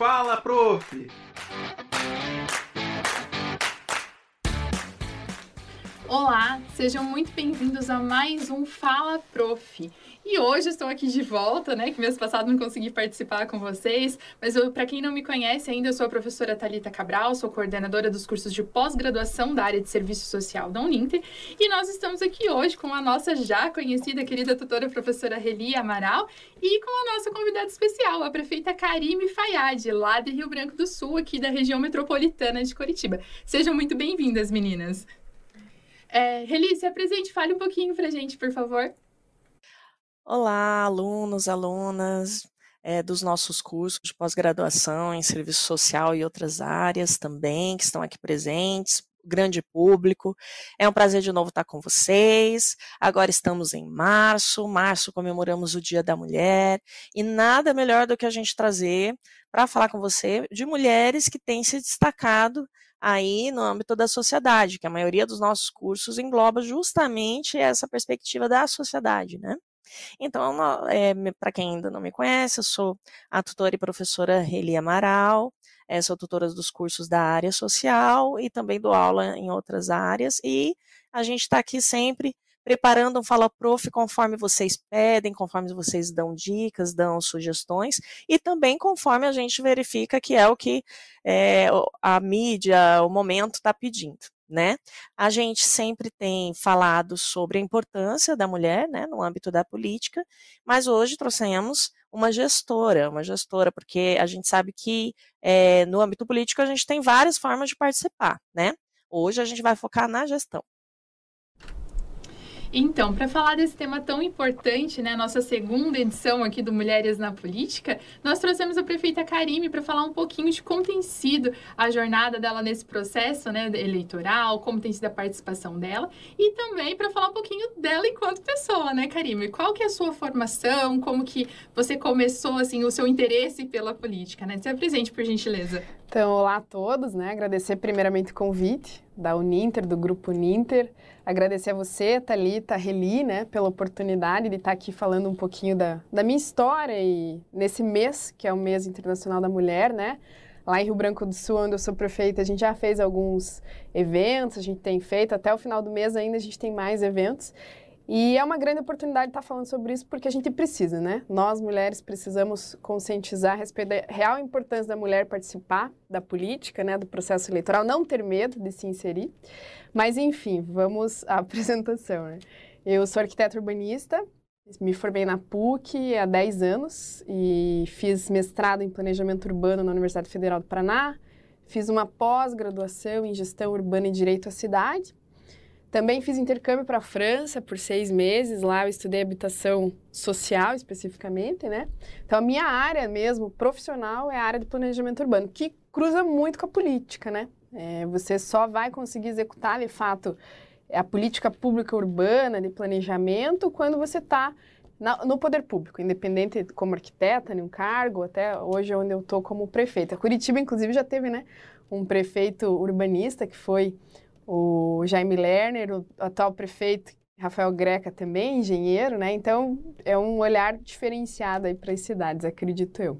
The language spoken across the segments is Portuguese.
Fala, prof! Olá, sejam muito bem-vindos a mais um Fala Prof. E hoje estou aqui de volta, né? Que mês passado não consegui participar com vocês, mas para quem não me conhece ainda, eu sou a professora Talita Cabral, sou coordenadora dos cursos de pós-graduação da área de serviço social da Uninter, e nós estamos aqui hoje com a nossa já conhecida querida tutora professora Reli Amaral e com a nossa convidada especial, a prefeita Karime Fayad, lá de Rio Branco do Sul, aqui da região metropolitana de Curitiba. Sejam muito bem-vindas, meninas. É, Reli, se apresente, fale um pouquinho pra gente, por favor. Olá, alunos, alunas é, dos nossos cursos de pós-graduação em serviço social e outras áreas também, que estão aqui presentes, grande público. É um prazer de novo estar com vocês. Agora estamos em março, março comemoramos o Dia da Mulher, e nada melhor do que a gente trazer para falar com você de mulheres que têm se destacado aí no âmbito da sociedade, que a maioria dos nossos cursos engloba justamente essa perspectiva da sociedade, né? Então, é, para quem ainda não me conhece, eu sou a tutora e professora Reli Amaral, é, sou tutora dos cursos da área social e também dou aula em outras áreas, e a gente está aqui sempre preparando um Fala Prof conforme vocês pedem, conforme vocês dão dicas, dão sugestões, e também conforme a gente verifica que é o que é, a mídia, o momento está pedindo né? A gente sempre tem falado sobre a importância da mulher, né, no âmbito da política, mas hoje trouxemos uma gestora, uma gestora, porque a gente sabe que é, no âmbito político a gente tem várias formas de participar, né? Hoje a gente vai focar na gestão. Então, para falar desse tema tão importante, né, nossa segunda edição aqui do Mulheres na Política, nós trouxemos a prefeita Karime para falar um pouquinho de como tem sido a jornada dela nesse processo, né, eleitoral, como tem sido a participação dela e também para falar um pouquinho dela enquanto pessoa, né, Karime? Qual que é a sua formação, como que você começou assim o seu interesse pela política, né? Se apresente por gentileza. Então, olá a todos, né? Agradecer primeiramente o convite da Uninter, do Grupo Uninter. Agradecer a você, Thalita, Reli, né, pela oportunidade de estar aqui falando um pouquinho da, da minha história e nesse mês, que é o mês internacional da mulher, né? Lá em Rio Branco do Sul, onde eu sou prefeita, a gente já fez alguns eventos, a gente tem feito, até o final do mês ainda a gente tem mais eventos. E é uma grande oportunidade estar falando sobre isso porque a gente precisa, né? Nós, mulheres, precisamos conscientizar a respeito da real importância da mulher participar da política, né, do processo eleitoral, não ter medo de se inserir. Mas, enfim, vamos à apresentação. Né? Eu sou arquiteta urbanista, me formei na PUC há 10 anos e fiz mestrado em planejamento urbano na Universidade Federal do Paraná, fiz uma pós-graduação em gestão urbana e direito à cidade também fiz intercâmbio para a França por seis meses. Lá eu estudei habitação social especificamente, né? Então a minha área mesmo profissional é a área de planejamento urbano, que cruza muito com a política, né? É, você só vai conseguir executar de fato a política pública urbana de planejamento quando você está no poder público, independente como arquiteta, em um cargo, até hoje onde eu estou como prefeita. Curitiba, inclusive, já teve, né, um prefeito urbanista que foi o Jaime Lerner, o atual prefeito Rafael Greca também, engenheiro, né? Então, é um olhar diferenciado aí para as cidades, acredito eu.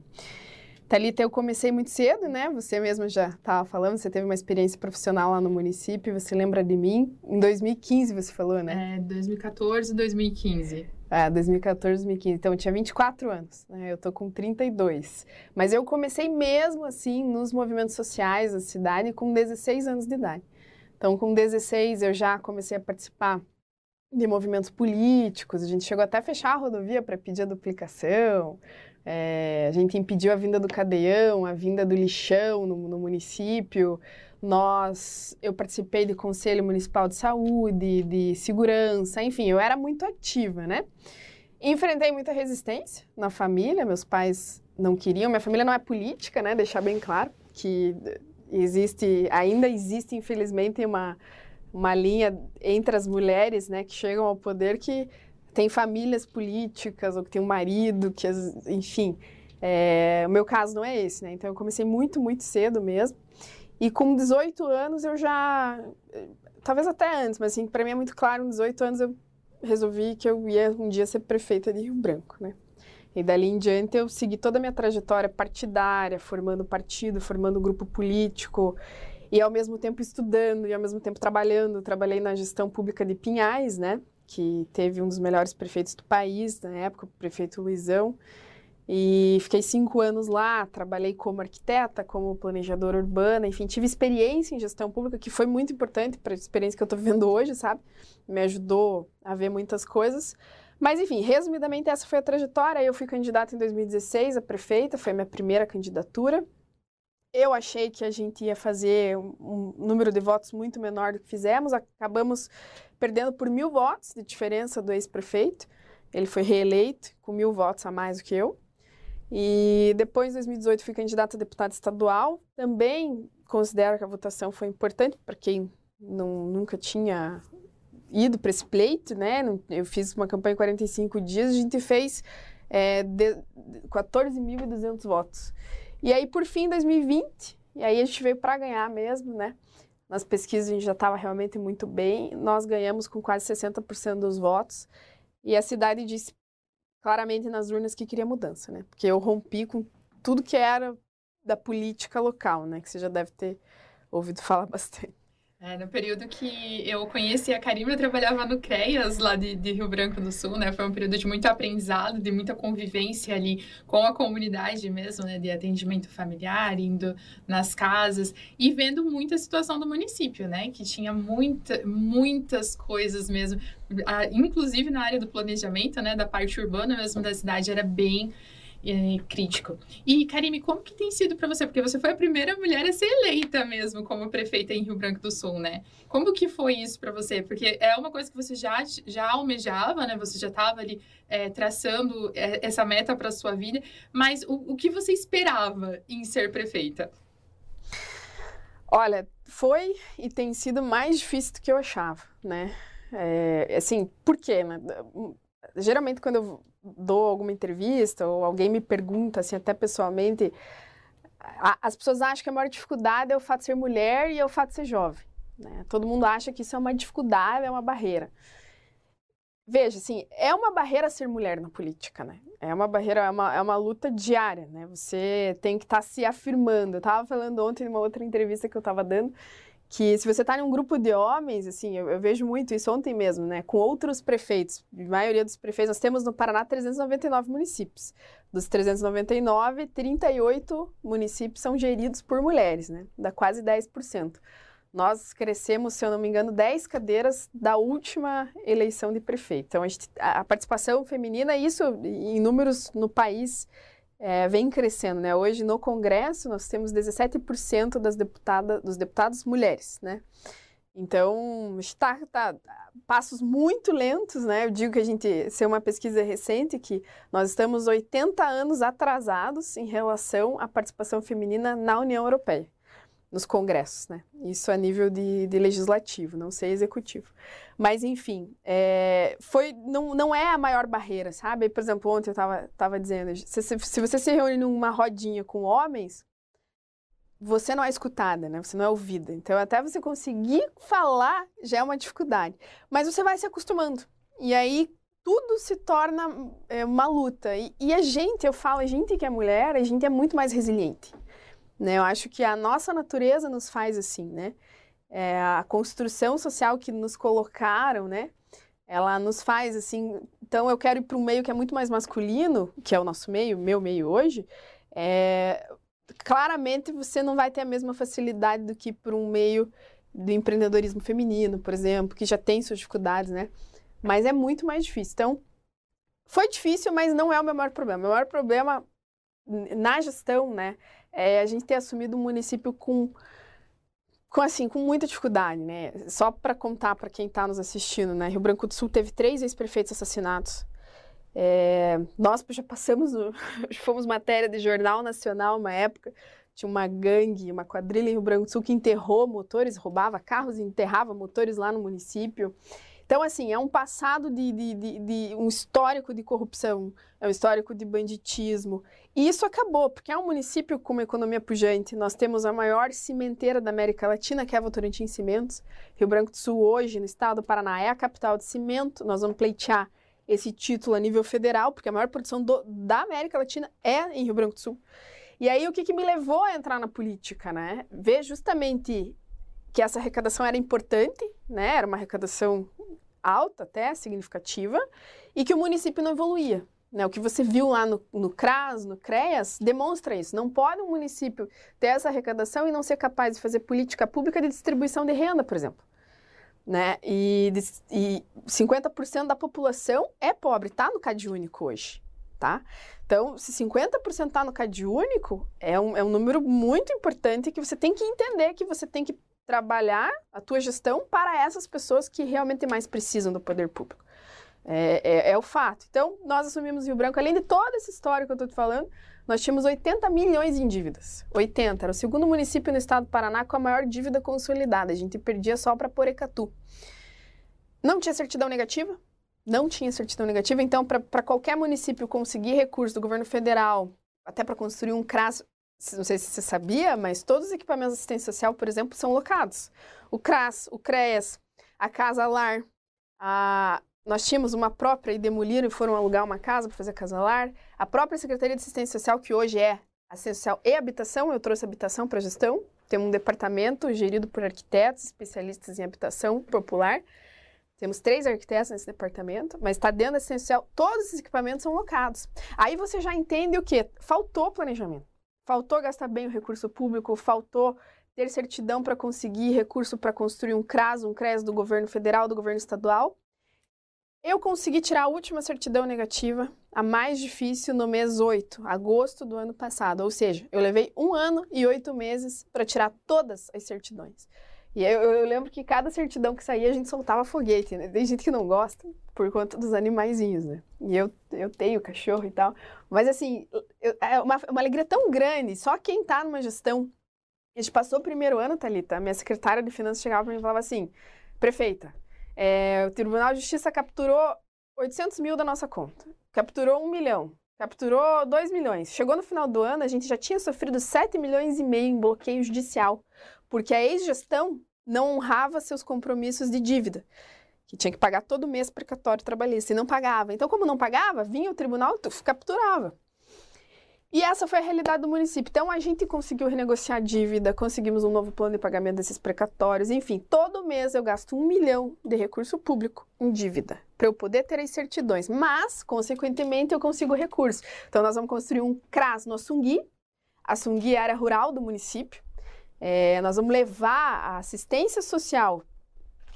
Thalita, eu comecei muito cedo, né? Você mesma já estava falando, você teve uma experiência profissional lá no município, você lembra de mim? Em 2015 você falou, né? É, 2014, 2015. É, 2014, 2015. Então, eu tinha 24 anos, né? Eu tô com 32. Mas eu comecei mesmo, assim, nos movimentos sociais da cidade com 16 anos de idade. Então, com 16, eu já comecei a participar de movimentos políticos. A gente chegou até a fechar a rodovia para pedir a duplicação. É, a gente impediu a vinda do cadeião, a vinda do lixão no, no, município. Nós, eu participei de conselho municipal de saúde, de segurança, enfim, eu era muito ativa, né? Enfrentei muita resistência na família, meus pais não queriam, minha família não é política, né? Deixar bem claro que existe, ainda existe, infelizmente, uma, uma linha entre as mulheres, né, que chegam ao poder que tem famílias políticas ou que tem um marido, que, enfim, é, o meu caso não é esse, né? Então eu comecei muito, muito cedo mesmo. E com 18 anos eu já, talvez até antes, mas assim, para mim é muito claro, com 18 anos eu resolvi que eu ia um dia ser prefeita de Rio Branco, né? E dali em diante eu segui toda a minha trajetória partidária, formando partido, formando grupo político e ao mesmo tempo estudando e ao mesmo tempo trabalhando. Trabalhei na gestão pública de Pinhais, né? Que teve um dos melhores prefeitos do país na época, o prefeito Luizão. E fiquei cinco anos lá, trabalhei como arquiteta, como planejadora urbana, enfim, tive experiência em gestão pública, que foi muito importante para a experiência que eu estou vivendo hoje, sabe? Me ajudou a ver muitas coisas. Mas, enfim, resumidamente, essa foi a trajetória. Eu fui candidata em 2016 a prefeita, foi a minha primeira candidatura. Eu achei que a gente ia fazer um, número de votos muito menor do que fizemos, acabamos perdendo por mil votos de diferença do ex-prefeito. Ele foi reeleito com mil votos a mais do que eu. E depois, em 2018, fui candidata a deputada estadual. Também considero que a votação foi importante para quem não, nunca tinha ido para esse pleito, né? Eu fiz uma campanha em 45 dias, a gente fez é, 14.200 votos. E aí, por fim, 2020, e aí a gente veio para ganhar mesmo, né? Nas pesquisas a gente já estava realmente muito bem, nós ganhamos com quase 60% dos votos. E a cidade disse claramente nas urnas que queria mudança, né? Porque eu rompi com tudo que era da política local, né? Que você já deve ter ouvido falar bastante. É, no período que eu conheci a Karima, eu trabalhava no CREAS, lá de, de, Rio Branco do Sul, né? Foi um período de muito aprendizado, de muita convivência ali com a comunidade mesmo, né? De atendimento familiar, indo nas casas e vendo muita situação do município, né? Que tinha muita, muitas coisas mesmo, inclusive na área do planejamento, né? Da parte urbana mesmo da cidade, era bem é, crítico. E, Karime, como que tem sido para você? Porque você foi a primeira mulher a ser eleita mesmo como prefeita em Rio Branco do Sul, né? Como que foi isso para você? Porque é uma coisa que você já, já almejava, né? Você já estava ali é, traçando é, essa meta para sua vida, mas o, o que você esperava em ser prefeita? Olha, foi e tem sido mais difícil do que eu achava, né? É, assim, por quê? Né? Geralmente, quando eu dou alguma entrevista ou alguém me pergunta, assim, até pessoalmente, a, as pessoas acham que a maior dificuldade é o fato de ser mulher e é o fato de ser jovem. Né? Todo mundo acha que isso é uma dificuldade, é uma barreira. Veja, assim, é uma barreira ser mulher na política, né? É uma barreira, é uma, é uma luta diária, né? Você tem que estar tá se afirmando. Eu estava falando ontem numa outra entrevista que eu estava dando, que se você está em um grupo de homens, assim, eu, eu, vejo muito isso ontem mesmo, né, com outros prefeitos, a maioria dos prefeitos, nós temos no Paraná 399 municípios. Dos 399, 38 municípios são geridos por mulheres, né, dá quase 10%. Nós crescemos, se eu não me engano, 10 cadeiras da última eleição de prefeito. Então, a, gente, a participação feminina, isso em números no país, é, vem crescendo, né? Hoje no Congresso nós temos 17% das deputadas, dos deputados mulheres, né? Então, está tá, passos muito lentos, né? Eu digo que a gente, se é uma pesquisa recente, que nós estamos 80 anos atrasados em relação à participação feminina na União Europeia nos congressos, né? Isso a nível de, de legislativo, não sei executivo. Mas, enfim, é, foi, não, não é a maior barreira, sabe? Por exemplo, ontem eu estava tava dizendo, se, se você se reúne numa rodinha com homens, você não é escutada, né? Você não é ouvida. Então, até você conseguir falar já é uma dificuldade. Mas você vai se acostumando. E aí, tudo se torna é, uma luta. E, e a gente, eu falo, a gente que é mulher, a gente é muito mais resiliente. Né? Eu acho que a nossa natureza nos faz assim, né? É, a construção social que nos colocaram, né? Ela nos faz assim. Então, eu quero ir para um meio que é muito mais masculino, que é o nosso meio, meu meio hoje. É, claramente, você não vai ter a mesma facilidade do que para um meio do empreendedorismo feminino, por exemplo, que já tem suas dificuldades, né? Mas é muito mais difícil. Então, foi difícil, mas não é o meu maior problema. O meu maior problema na gestão, né, é a gente ter assumido um município com, com assim, com muita dificuldade, né? Só para contar para quem está nos assistindo, né? Rio Branco do Sul teve três ex-prefeitos assassinados. É, nós já passamos, no, fomos matéria de jornal nacional uma época, tinha uma gangue, uma quadrilha em Rio Branco do Sul que enterrou motores, roubava carros enterrava motores lá no município. Então, assim, é um passado de, de, de, de, um histórico de corrupção, é um histórico de banditismo. E isso acabou, porque é um município com uma economia pujante. Nós temos a maior cimenteira da América Latina, que é a Votorantim Cimentos. Rio Branco do Sul, hoje, no estado do Paraná, é a capital de cimento. Nós vamos pleitear esse título a nível federal, porque a maior produção do, da América Latina é em Rio Branco do Sul. E aí, o que, que me levou a entrar na política, né? Ver justamente que essa arrecadação era importante, né? Era uma arrecadação alta até, significativa, e que o município não evoluía. Né, o que você viu lá no, no CRAS, no CREAS, demonstra isso. Não pode um município ter essa arrecadação e não ser capaz de fazer política pública de distribuição de renda, por exemplo. Né? E, e 50% da população é pobre, está no CAD único hoje. Tá? Então, se 50% está no CAD único, é um, é um número muito importante que você tem que entender que você tem que trabalhar a tua gestão para essas pessoas que realmente mais precisam do poder público. É, é, é, o fato. Então, nós assumimos Rio Branco, além de toda essa história que eu estou te falando, nós tínhamos 80 milhões em dívidas. 80. Era o segundo município no estado do Paraná com a maior dívida consolidada. A gente perdia só para Porecatu. Não tinha certidão negativa? Não tinha certidão negativa. Então, para qualquer município conseguir recurso do governo federal, até para construir um CRAS, não sei se você sabia, mas todos os equipamentos de assistência social, por exemplo, são locados. O CRAS, o CREAS, a Casa Lar, a... nós tínhamos uma própria e demoliram e foram alugar uma casa para fazer Casa Lar. A própria Secretaria de Assistência Social, que hoje é Assistência Social e Habitação, eu trouxe habitação para gestão. Temos um departamento gerido por arquitetos, especialistas em habitação popular. Temos três arquitetos nesse departamento, mas está dentro da assistência social, todos esses equipamentos são locados. Aí você já entende o que? Faltou planejamento. Faltou gastar bem o recurso público, faltou ter certidão para conseguir recurso para construir um CRAS, um CRES do governo federal, do governo estadual. Eu consegui tirar a última certidão negativa, a mais difícil, no mês 8, agosto do ano passado. Ou seja, eu levei um ano e oito meses para tirar todas as certidões. E eu, eu, lembro que cada certidão que saía a gente soltava foguete, né? Tem gente que não gosta por conta dos animaizinhos, né? E eu, eu tenho cachorro e tal. Mas assim, eu, é uma, uma alegria tão grande. Só quem tá numa gestão. A gente passou o primeiro ano, Thalita, a minha secretária de finanças chegava para mim e falava assim: prefeita, é, o Tribunal de Justiça capturou 800 mil da nossa conta, capturou um milhão, capturou 2 milhões. Chegou no final do ano, a gente já tinha sofrido 7 milhões e meio em bloqueio judicial porque a ex-gestão não honrava seus compromissos de dívida, que tinha que pagar todo mês precatório trabalhista, e não pagava. Então, como não pagava, vinha o tribunal e capturava. E essa foi a realidade do município. Então, a gente conseguiu renegociar a dívida, conseguimos um novo plano de pagamento desses precatórios. Enfim, todo mês eu gasto um milhão de recurso público em dívida, para eu poder ter as certidões. Mas, consequentemente, eu consigo recurso. Então, nós vamos construir um CRAS no Assungui. Assungui é a área rural do município. É, nós vamos levar a assistência social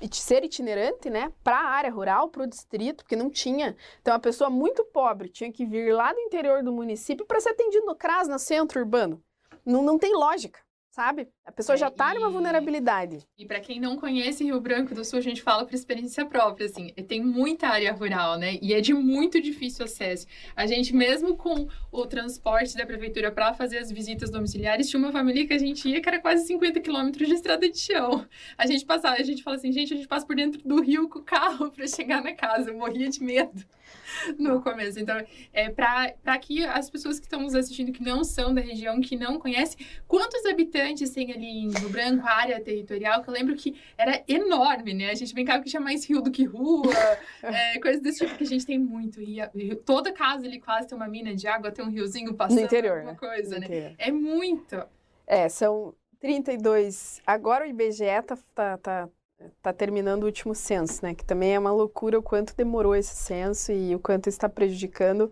e ser itinerante, né, para a área rural, para o distrito, porque não tinha. Então, a pessoa muito pobre tinha que vir lá do interior do município para ser atendido no CRAS, no centro urbano. Não, não tem lógica sabe? A pessoa é, já está numa vulnerabilidade. E para quem não conhece Rio Branco do Sul, a gente fala por experiência própria, assim, tem muita área rural, né? E é de muito difícil acesso. A gente, mesmo com o transporte da prefeitura para fazer as visitas domiciliares, tinha uma família que a gente ia que era quase 50 quilômetros de estrada de chão. A gente passava, a gente fala assim, gente, a gente passa por dentro do rio com o carro para chegar na casa. Eu morria de medo no começo. Então, é para que as pessoas que estão nos assistindo, que não são da região, que não conhecem, quantos habitantes tem ali em Rio Branco, área territorial, que eu lembro que era enorme, né? A gente brincava que tinha mais rio do que rua, é, coisas desse tipo, que a gente tem muito. E toda casa ali quase tem uma mina de água, tem um riozinho passando, no interior, alguma né? coisa, né? É muito. É, são 32. Agora o IBGE tá, tá, tá está terminando o último censo, né? Que também é uma loucura o quanto demorou esse censo e o quanto está prejudicando,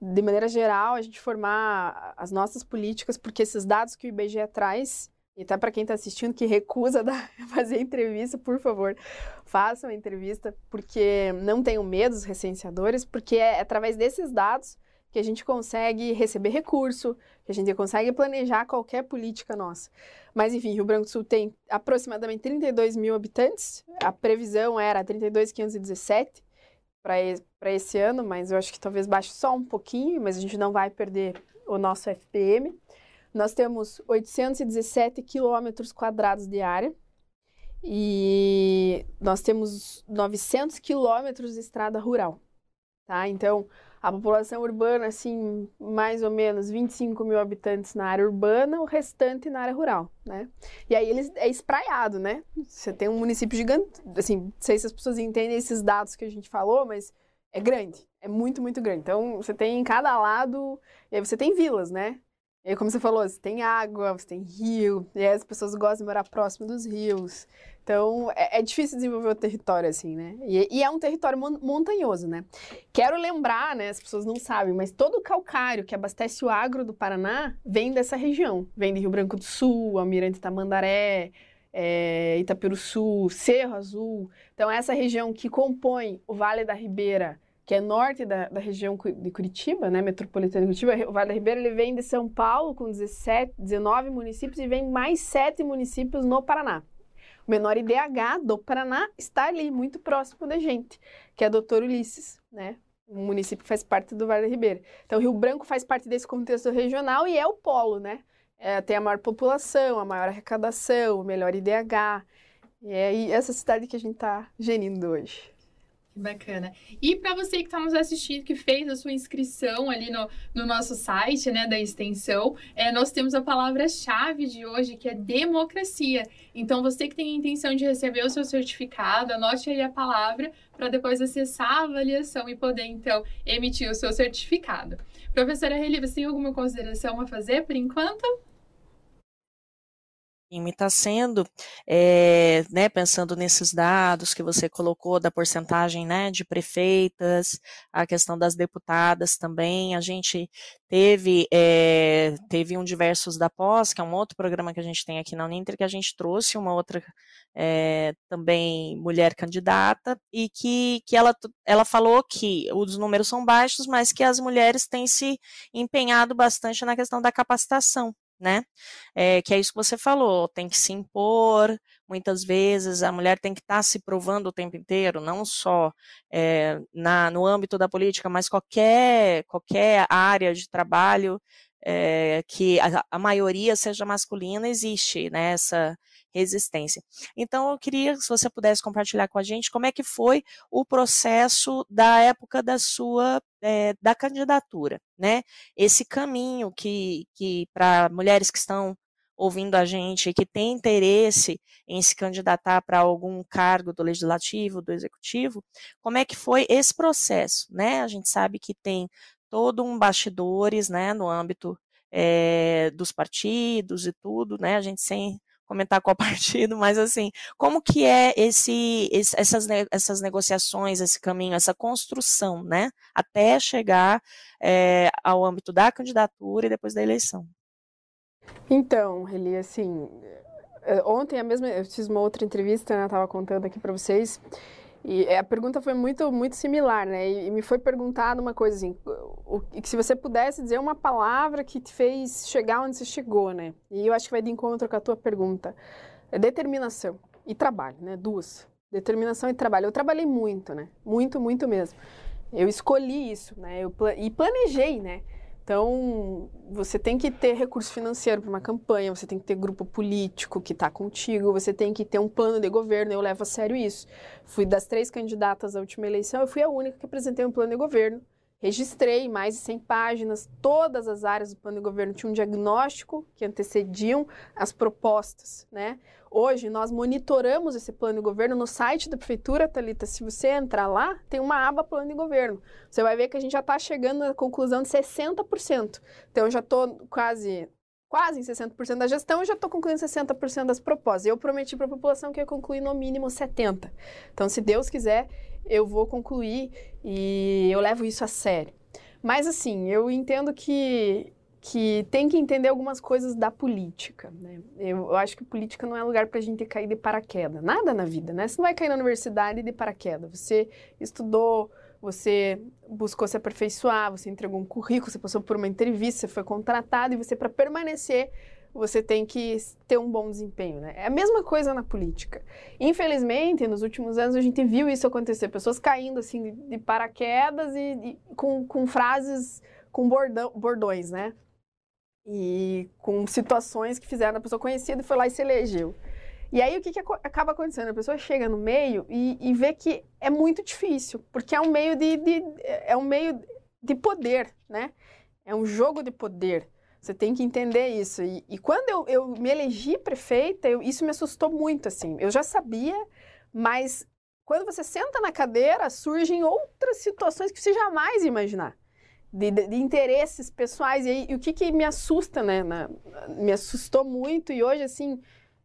de maneira geral, a gente formar as nossas políticas, porque esses dados que o IBGE traz, e até para quem está assistindo que recusa dar, fazer entrevista, por favor, façam a entrevista, porque não tenham medo dos recenseadores, porque é através desses dados que a gente consegue receber recurso, que a gente consegue planejar qualquer política nossa. Mas, enfim, Rio Branco do Sul tem aproximadamente 32 mil habitantes, a previsão era 32,517 para esse ano, mas eu acho que talvez baixe só um pouquinho, mas a gente não vai perder o nosso FPM. Nós temos 817 quilômetros quadrados de área, e nós temos 900 quilômetros de estrada rural, tá? Então, a população urbana, assim, mais ou menos 25 mil habitantes na área urbana, o restante na área rural, né? E aí eles é espraiado, né? Você tem um município gigante, assim, não sei se as pessoas entendem esses dados que a gente falou, mas é grande, é muito, muito grande. Então, você tem em cada lado, e aí você tem vilas, né? E como você falou, você tem água, você tem rio, e as pessoas gostam de morar próximo dos rios. Então, é, é difícil desenvolver o território assim, né? E, e, é um território montanhoso, né? Quero lembrar, né? As pessoas não sabem, mas todo o calcário que abastece o agro do Paraná vem dessa região. Vem de Rio Branco do Sul, Almirante Tamandaré, é, Itaperuçu, Cerro Azul. Então, essa região que compõe o Vale da Ribeira, que é norte da, da região de Curitiba, né, metropolitana de Curitiba, o Vale da Ribeira ele vem de São Paulo com 17, 19 municípios e vem mais sete municípios no Paraná. O menor IDH do Paraná está ali, muito próximo da gente, que é Doutor Ulisses, né? Um município que faz parte do Vale da Ribeira. Então, Rio Branco faz parte desse contexto regional e é o polo, né? É, tem a maior população, a maior arrecadação, o melhor IDH. E é essa cidade que a gente está gerindo hoje. Bacana. E para você que está nos assistindo, que fez a sua inscrição ali no, no nosso site, né, da extensão, é, nós temos a palavra-chave de hoje, que é democracia. Então, você que tem a intenção de receber o seu certificado, anote aí a palavra para depois acessar a avaliação e poder, então, emitir o seu certificado. Professora Reli, você tem alguma consideração a fazer por enquanto? Está sendo, é, né, pensando nesses dados que você colocou da porcentagem né, de prefeitas, a questão das deputadas também, a gente teve, é, teve um Diversos da Pós, que é um outro programa que a gente tem aqui na Uninter, que a gente trouxe uma outra é, também mulher candidata, e que, que ela, ela falou que os números são baixos, mas que as mulheres têm se empenhado bastante na questão da capacitação, né? É, que é isso que você falou, tem que se impor, muitas vezes a mulher tem que estar tá se provando o tempo inteiro, não só é, na, no âmbito da política, mas qualquer, qualquer área de trabalho é, que a, a, maioria seja masculina, existe né, essa, resistência. Então, eu queria se você pudesse compartilhar com a gente como é que foi o processo da época da sua é, da candidatura, né? Esse caminho que, que para mulheres que estão ouvindo a gente e que têm interesse em se candidatar para algum cargo do legislativo, do executivo, como é que foi esse processo, né? A gente sabe que tem todo um bastidores, né, no âmbito é, dos partidos e tudo, né? A gente sem comentar qual partido, mas assim, como que é esse, esse, essas, essas negociações, esse caminho, essa construção, né, até chegar é, ao âmbito da candidatura e depois da eleição? Então, Reli, assim, eh, ontem a mesma, eu fiz uma outra entrevista, né, estava contando aqui para vocês, e a pergunta foi muito, muito similar, né? E, me foi perguntado uma coisa assim, o, que se você pudesse dizer uma palavra que te fez chegar onde você chegou, né? E eu acho que vai de encontro com a tua pergunta. É determinação e trabalho, né? Duas. Determinação e trabalho. Eu trabalhei muito, né? Muito, muito mesmo. Eu escolhi isso, né? Eu, e planejei, né? Então, você tem que ter recurso financeiro para uma campanha, você tem que ter grupo político que está contigo, você tem que ter um plano de governo. Eu levo a sério isso. Fui das três candidatas à última eleição, eu fui a única que apresentei um plano de governo. Registrei mais de 100 páginas, todas as áreas do plano de governo tinham um diagnóstico que antecediam as propostas, né? Hoje nós monitoramos esse plano de governo no site da prefeitura, Talita. Se você entrar lá, tem uma aba plano de governo. Você vai ver que a gente já está chegando na conclusão de 60%. Então eu já estou quase quase em 60% da gestão, eu já estou concluindo 60% das propostas. Eu prometi para a população que ia concluir no mínimo 70%. Então, se Deus quiser, eu vou concluir e eu levo isso a sério. Mas, assim, eu entendo que que tem que entender algumas coisas da política. Né? Eu, eu, acho que política não é lugar para a gente cair de paraquedas. Nada na vida, né? Você não vai cair na universidade de paraquedas. Você estudou, você buscou se aperfeiçoar, você entregou um currículo, você passou por uma entrevista, você foi contratado e você, para permanecer, você tem que ter um bom desempenho, né? É a mesma coisa na política. Infelizmente, nos últimos anos a gente viu isso acontecer, pessoas caindo assim de, de paraquedas e, com, com frases, com bordão, bordões, né? e com situações que fizeram a pessoa conhecida e foi lá e se elegeu. E aí o que, que acaba acontecendo? A pessoa chega no meio e, e vê que é muito difícil, porque é um meio de, de, é um meio de poder, né? É um jogo de poder. Você tem que entender isso. E, e quando eu, eu, me elegi prefeita, eu, isso me assustou muito, assim. Eu já sabia, mas quando você senta na cadeira, surgem outras situações que você jamais imaginar. De, de, de interesses pessoais. E, e, o que, que me assusta, né? Na, me assustou muito. E hoje, assim,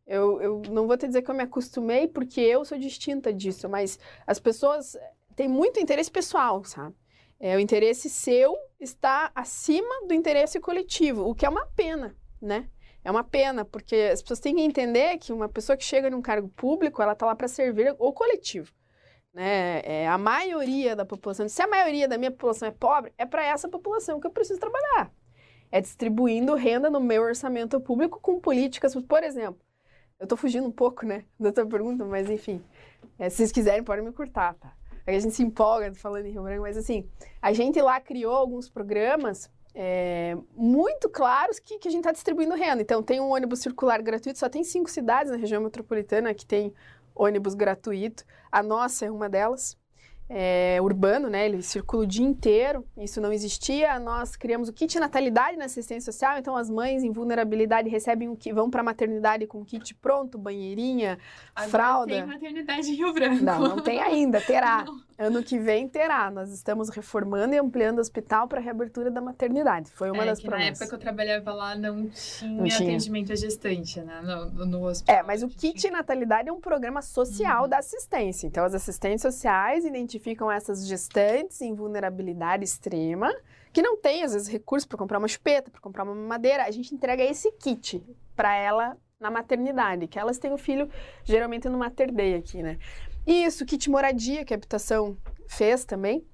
eu, eu não vou te dizer que eu me acostumei, porque eu sou distinta disso. Mas as pessoas têm muito interesse pessoal, sabe? É, o interesse seu está acima do interesse coletivo, o que é uma pena, né? É uma pena, porque as pessoas têm que entender que uma pessoa que chega num cargo público, ela está lá para servir o coletivo. Né? É, a maioria da população, se a maioria da minha população é pobre, é para essa população que eu preciso trabalhar. É distribuindo renda no meu orçamento público com políticas, por exemplo. Eu estou fugindo um pouco, né, da tua pergunta, mas enfim. É, se vocês quiserem, podem me cortar, tá? A gente se empolga falando em Rio Branco, mas assim, a gente lá criou alguns programas é, muito claros que, que a gente está distribuindo renda. Então, tem um ônibus circular gratuito, só tem cinco cidades na região metropolitana que tem ônibus gratuito. A nossa é uma delas é, urbano, né? Ele circula o dia inteiro. Isso não existia. Nós criamos o kit natalidade na assistência social. Então, as mães em vulnerabilidade recebem o que vão para a maternidade com o kit pronto, banheirinha, Agora fralda. Tem maternidade em Rio Branco. Não, não tem ainda. Terá. Não. Ano que vem terá. Nós estamos reformando e ampliando o hospital para a reabertura da maternidade. Foi uma é, das que promessas. Na época que eu trabalhava lá não tinha, não tinha. atendimento à gestante, né? No, no hospital. É, mas o kit natalidade é um programa social uhum. da assistência. Então, as assistentes sociais identificam essas gestantes em vulnerabilidade extrema, que não tem, às vezes, recursos para comprar uma chupeta, para comprar uma madeira. A gente entrega esse kit para ela na maternidade, que elas têm o filho geralmente no mater day aqui, né? Isso, kit moradia, que a habitação fez também.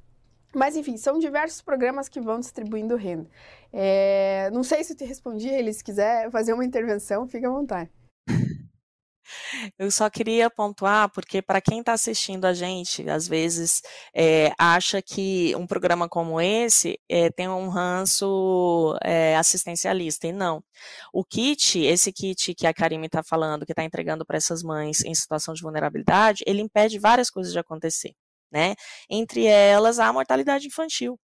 Mas, enfim, são diversos programas que vão distribuindo renda. É, não sei se eu te respondi, ele, se quiser fazer uma intervenção, fica à vontade. Eu só queria pontuar, porque para quem está assistindo a gente, às vezes é, acha que um programa como esse é, tem um ranço é, assistencialista, e não. O kit, esse kit que a Karime está falando, que está entregando para essas mães em situação de vulnerabilidade, ele impede várias coisas de acontecer, né? Entre elas, a mortalidade infantil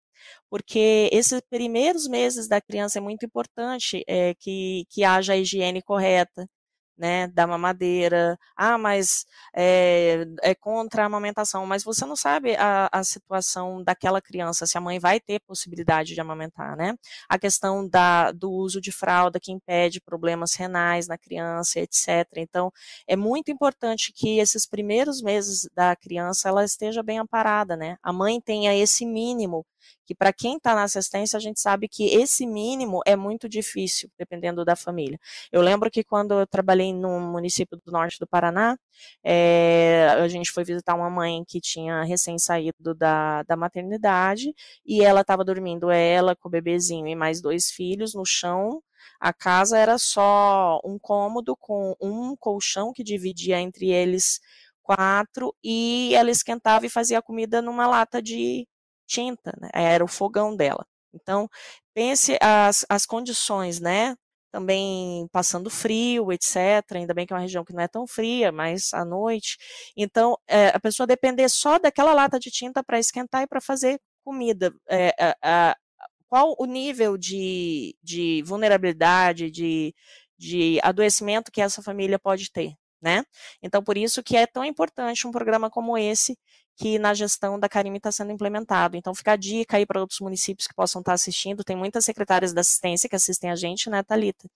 porque esses primeiros meses da criança é muito importante é, que, que haja a higiene correta, né, da mamadeira, ah, mas é, é, contra a amamentação, mas você não sabe a, a, situação daquela criança, se a mãe vai ter possibilidade de amamentar, né? A questão da, do uso de fralda que impede problemas renais na criança, etc. Então, é muito importante que esses primeiros meses da criança ela esteja bem amparada, né? A mãe tenha esse mínimo que para quem está na assistência, a gente sabe que esse mínimo é muito difícil, dependendo da família. Eu lembro que quando eu trabalhei no município do norte do Paraná, é, a gente foi visitar uma mãe que tinha recém saído da, da maternidade e ela estava dormindo, ela com o bebezinho e mais dois filhos no chão. A casa era só um cômodo com um colchão que dividia entre eles quatro e ela esquentava e fazia comida numa lata de tinta, né? era o fogão dela. Então, pense as, as condições, né? Também passando frio, etc. Ainda bem que é uma região que não é tão fria, mas à noite. Então, é, a pessoa depender só daquela lata de tinta para esquentar e para fazer comida. É, qual o nível de, de vulnerabilidade, de, de adoecimento que essa família pode ter? Né? Então, por isso que é tão importante um programa como esse, que na gestão da Carime está sendo implementado. Então, fica a dica aí para outros municípios que possam estar tá assistindo. Tem muitas secretárias da assistência que assistem a gente, né, Thalita?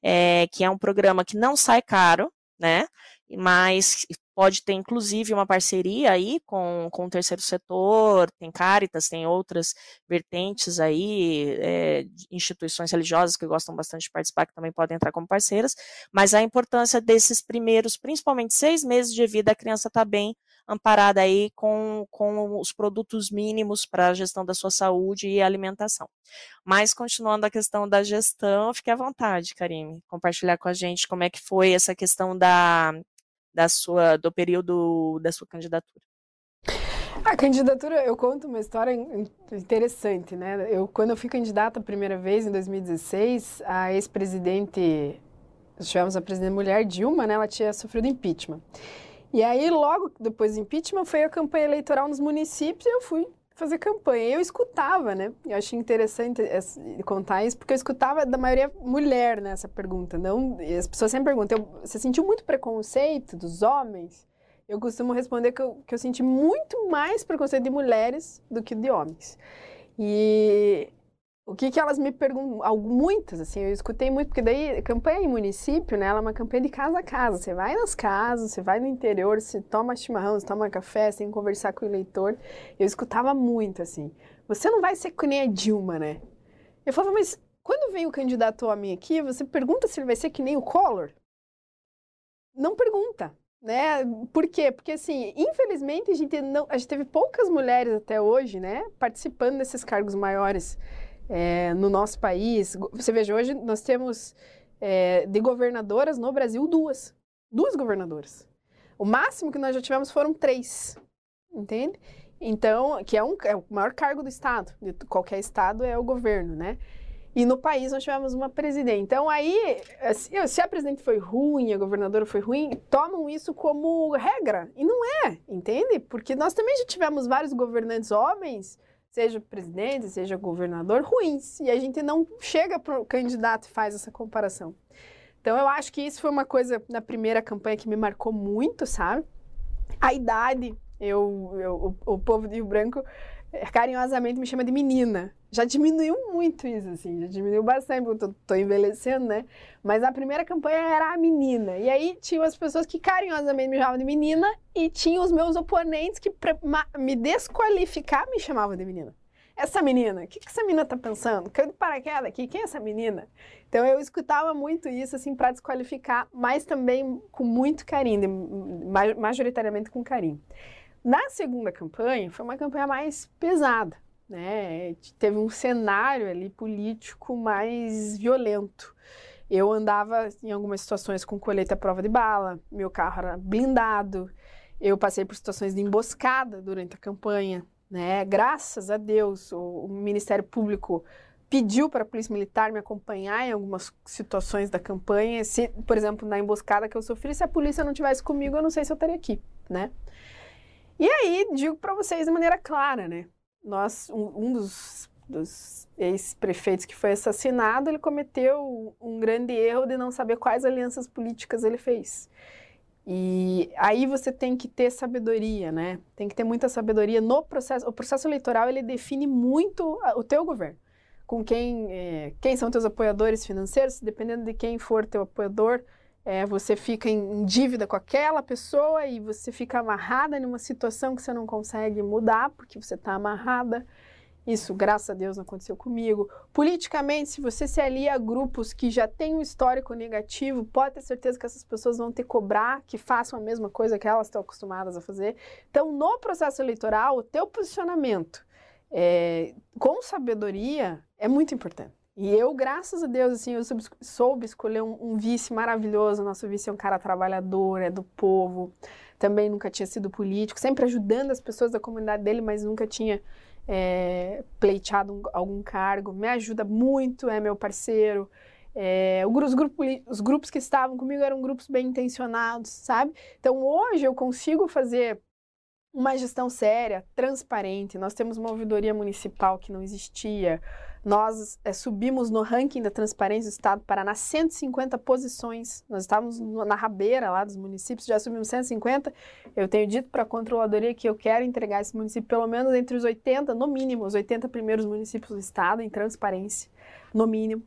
É, que é um programa que não sai caro, né? Mas pode ter, inclusive, uma parceria aí com, com o terceiro setor, tem Caritas, tem outras vertentes aí, é, instituições religiosas que gostam bastante de participar, que também podem entrar como parceiras, mas a importância desses primeiros, principalmente seis meses de vida, a criança está bem amparada aí com, com os produtos mínimos para a gestão da sua saúde e alimentação. Mas continuando a questão da gestão, fique à vontade, Karine, compartilhar com a gente como é que foi essa questão da, da sua do período da sua candidatura. A candidatura, eu conto uma história interessante, né? Eu, quando eu fui candidata a primeira vez, em 2016, a ex-presidente, tivemos a presidente mulher Dilma, né? Ela tinha sofrido impeachment. E aí, logo depois do impeachment, foi a campanha eleitoral nos municípios e eu fui fazer campanha. Eu escutava, né? Eu achei interessante contar isso, porque eu escutava da maioria mulher nessa pergunta. Não, as pessoas sempre perguntam, você sentiu muito preconceito dos homens eu costumo responder que eu, que eu senti muito mais preconceito de mulheres do que de homens. E o que, que elas me perguntam, muitas, assim, eu escutei muito, porque daí, campanha em município, né, ela é uma campanha de casa a casa, você vai nas casas, você vai no interior, você toma chimarrão, você toma café, você tem que conversar com o eleitor, eu escutava muito, assim, você não vai ser que nem a Dilma, né? Eu falava, mas quando vem o candidato homem aqui, você pergunta se ele vai ser que nem o Collor? Não pergunta, né? Por quê? Porque, assim, infelizmente, a gente, não, a gente teve poucas mulheres até hoje, né, participando desses cargos maiores, é, no nosso país. Você veja, hoje nós temos é, de governadoras no Brasil duas. Duas governadoras. O máximo que nós já tivemos foram três. Entende? Então, que é, um, é o maior cargo do Estado. De qualquer Estado é o governo, né? E no país nós tivemos uma presidente. Então, aí, assim, se a presidente foi ruim, a governadora foi ruim, tomam isso como regra. E não é, entende? Porque nós também já tivemos vários governantes homens seja presidente, seja governador, ruins. E a gente não chega para o candidato e faz essa comparação. Então, eu acho que isso foi uma coisa na primeira campanha que me marcou muito, sabe? A idade, eu, eu o, o povo de Rio Branco carinhosamente me chama de menina. Já diminuiu muito isso, assim, já diminuiu bastante, porque eu tô, tô, envelhecendo, né? Mas a primeira campanha era a menina. E aí tinham as pessoas que carinhosamente me chamavam de menina e tinham os meus oponentes que me desqualificar me chamavam de menina. Essa menina, o que, que essa menina tá pensando? Caiu de paraquedas aqui, quem é essa menina? Então eu escutava muito isso, assim, para desqualificar, mas também com muito carinho, majoritariamente com carinho. Na segunda campanha, foi uma campanha mais pesada, né? Teve um cenário ali político mais violento. Eu andava em algumas situações com colete à prova de bala, meu carro era blindado, eu passei por situações de emboscada durante a campanha, né? Graças a Deus, o, o Ministério Público pediu para a Polícia Militar me acompanhar em algumas situações da campanha. Se, por exemplo, na emboscada que eu sofri, se a polícia não tivesse comigo, eu não sei se eu estaria aqui, né? E aí, digo para vocês de maneira clara, né? Nós, um, um dos, dos ex-prefeitos que foi assassinado, ele cometeu um grande erro de não saber quais alianças políticas ele fez. E aí você tem que ter sabedoria, né? Tem que ter muita sabedoria no processo. O processo eleitoral ele define muito o teu governo. Com quem, é, quem são teus apoiadores financeiros, dependendo de quem for teu apoiador, é, você fica em, dívida com aquela pessoa e você fica amarrada numa situação que você não consegue mudar porque você está amarrada. Isso, graças a Deus, não aconteceu comigo. Politicamente, se você se alia a grupos que já têm um histórico negativo, pode ter certeza que essas pessoas vão te cobrar que façam a mesma coisa que elas estão acostumadas a fazer. Então, no processo eleitoral, o teu posicionamento é, com sabedoria é muito importante. E eu, graças a Deus, assim, eu soube, escolher um, um, vice maravilhoso. Nosso vice é um cara trabalhador, é do povo. Também nunca tinha sido político, sempre ajudando as pessoas da comunidade dele, mas nunca tinha é, pleiteado um, algum cargo. Me ajuda muito, é meu parceiro. É, os, grupos, os grupos que estavam comigo eram grupos bem intencionados, sabe? Então hoje eu consigo fazer uma gestão séria, transparente. Nós temos uma ouvidoria municipal que não existia. Nós é, subimos no ranking da transparência do Estado para nas 150 posições. Nós estávamos na rabeira lá dos municípios, já subimos 150. Eu tenho dito para a controladoria que eu quero entregar esse município pelo menos entre os 80, no mínimo, os 80 primeiros municípios do Estado em transparência, no mínimo.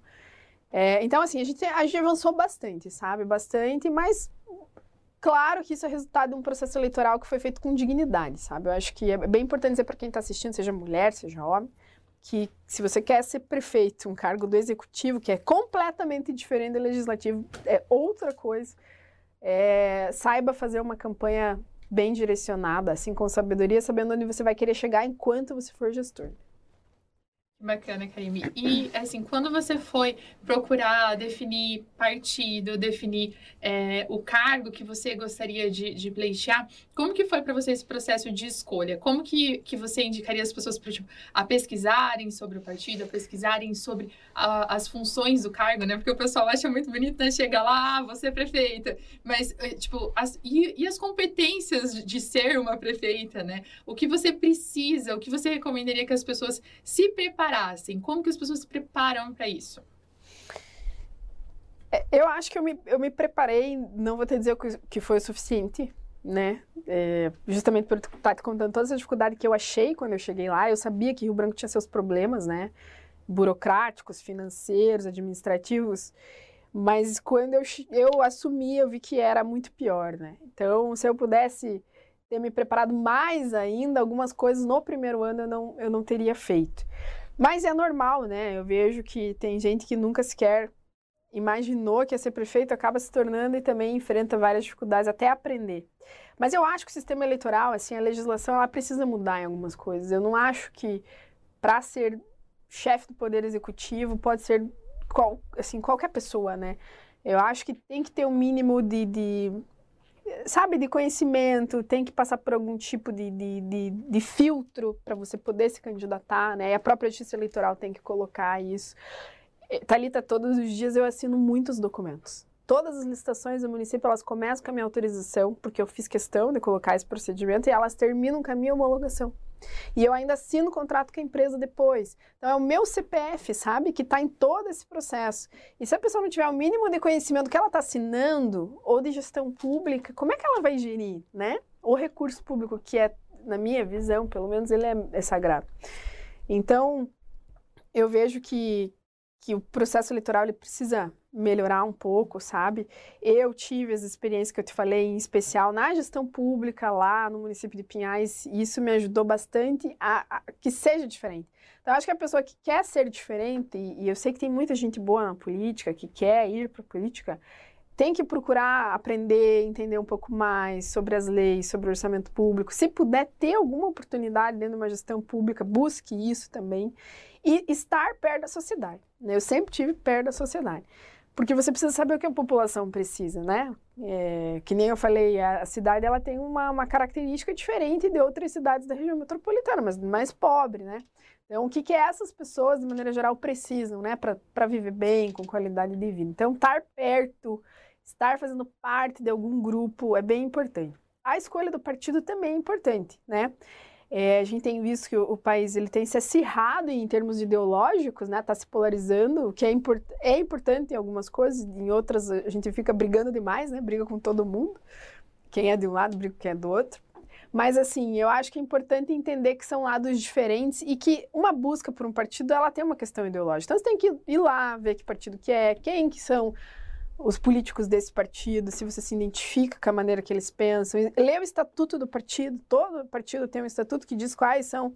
É, então, assim, a gente, a gente avançou bastante, sabe? Bastante, mas claro que isso é resultado de um processo eleitoral que foi feito com dignidade, sabe? Eu acho que é bem importante dizer para quem está assistindo, seja mulher, seja homem, que se você quer ser prefeito, um cargo do executivo, que é completamente diferente do legislativo, é outra coisa, é, saiba fazer uma campanha bem direcionada, assim, com sabedoria, sabendo onde você vai querer chegar enquanto você for gestor. Bacana, Karime. E, assim, quando você foi procurar definir partido, definir é, o cargo que você gostaria de, de pleitear, como que foi para você esse processo de escolha? Como que, que você indicaria as pessoas pra, tipo, a pesquisarem sobre o partido, a pesquisarem sobre a, as funções do cargo, né? Porque o pessoal acha muito bonito, né? Chega lá, ah, você é prefeita. Mas, eh, tipo, as, e, e as competências de ser uma prefeita, né? O que você precisa, o que você recomendaria que as pessoas se preparassem preparassem? Como que as pessoas se preparam para isso? É, eu acho que eu me, eu me preparei, não vou te dizer que foi o suficiente, né? É, justamente por estar te contando todas as dificuldades que eu achei quando eu cheguei lá. Eu sabia que Rio Branco tinha seus problemas, né? Burocráticos, financeiros, administrativos. Mas quando eu, eu assumi, eu vi que era muito pior, né? Então, se eu pudesse ter me preparado mais ainda, algumas coisas no primeiro ano eu não, eu não teria feito. Mas é normal, né? Eu vejo que tem gente que nunca sequer imaginou que ia ser prefeito, acaba se tornando e também enfrenta várias dificuldades até aprender. Mas eu acho que o sistema eleitoral, assim, a legislação, ela precisa mudar em algumas coisas. Eu não acho que para ser chefe do poder executivo pode ser qual, assim, qualquer pessoa, né? Eu acho que tem que ter um mínimo de, de sabe, de conhecimento, tem que passar por algum tipo de, de, de, de filtro para você poder se candidatar, né? A própria justiça eleitoral tem que colocar isso. Talita, todos os dias eu assino muitos documentos. Todas as licitações do município, elas começam com a minha autorização, porque eu fiz questão de colocar esse procedimento, e elas terminam com a minha homologação. E eu ainda assino o contrato com a empresa depois. Então é o meu CPF, sabe, que está em todo esse processo. E se a pessoa não tiver o mínimo de conhecimento que ela está assinando, ou de gestão pública, como é que ela vai gerir, né? O recurso público, que é, na minha visão, pelo menos, ele é, é sagrado. Então, eu vejo que, que o processo eleitoral ele precisa melhorar um pouco, sabe? Eu tive as experiências que eu te falei, em especial na gestão pública lá no município de Pinhais, e isso me ajudou bastante a, a que seja diferente. Então, acho que a pessoa que quer ser diferente, e, e eu sei que tem muita gente boa na política, que quer ir para a política, tem que procurar aprender, entender um pouco mais sobre as leis, sobre o orçamento público. Se puder ter alguma oportunidade dentro de uma gestão pública, busque isso também. E estar perto da sociedade. Né? Eu sempre tive perto da sociedade. Porque você precisa saber o que a população precisa, né? É, que nem eu falei, a, cidade ela tem uma, uma, característica diferente de outras cidades da região metropolitana, mas mais pobre, né? Então, o que, que essas pessoas, de maneira geral, precisam, né? Para viver bem, com qualidade de vida. Então, estar perto, estar fazendo parte de algum grupo é bem importante. A escolha do partido também é importante, né? É, a gente tem visto que o, o, país ele tem se acirrado em termos ideológicos, né? Está se polarizando, o que é, import é importante em algumas coisas, em outras a gente fica brigando demais, né? Briga com todo mundo. Quem é de um lado briga com quem é do outro. Mas assim, eu acho que é importante entender que são lados diferentes e que uma busca por um partido, ela tem uma questão ideológica. Então você tem que ir lá ver que partido que é, quem que são os políticos desse partido, se você se identifica com a maneira que eles pensam. Lê o estatuto do partido, todo partido tem um estatuto que diz quais são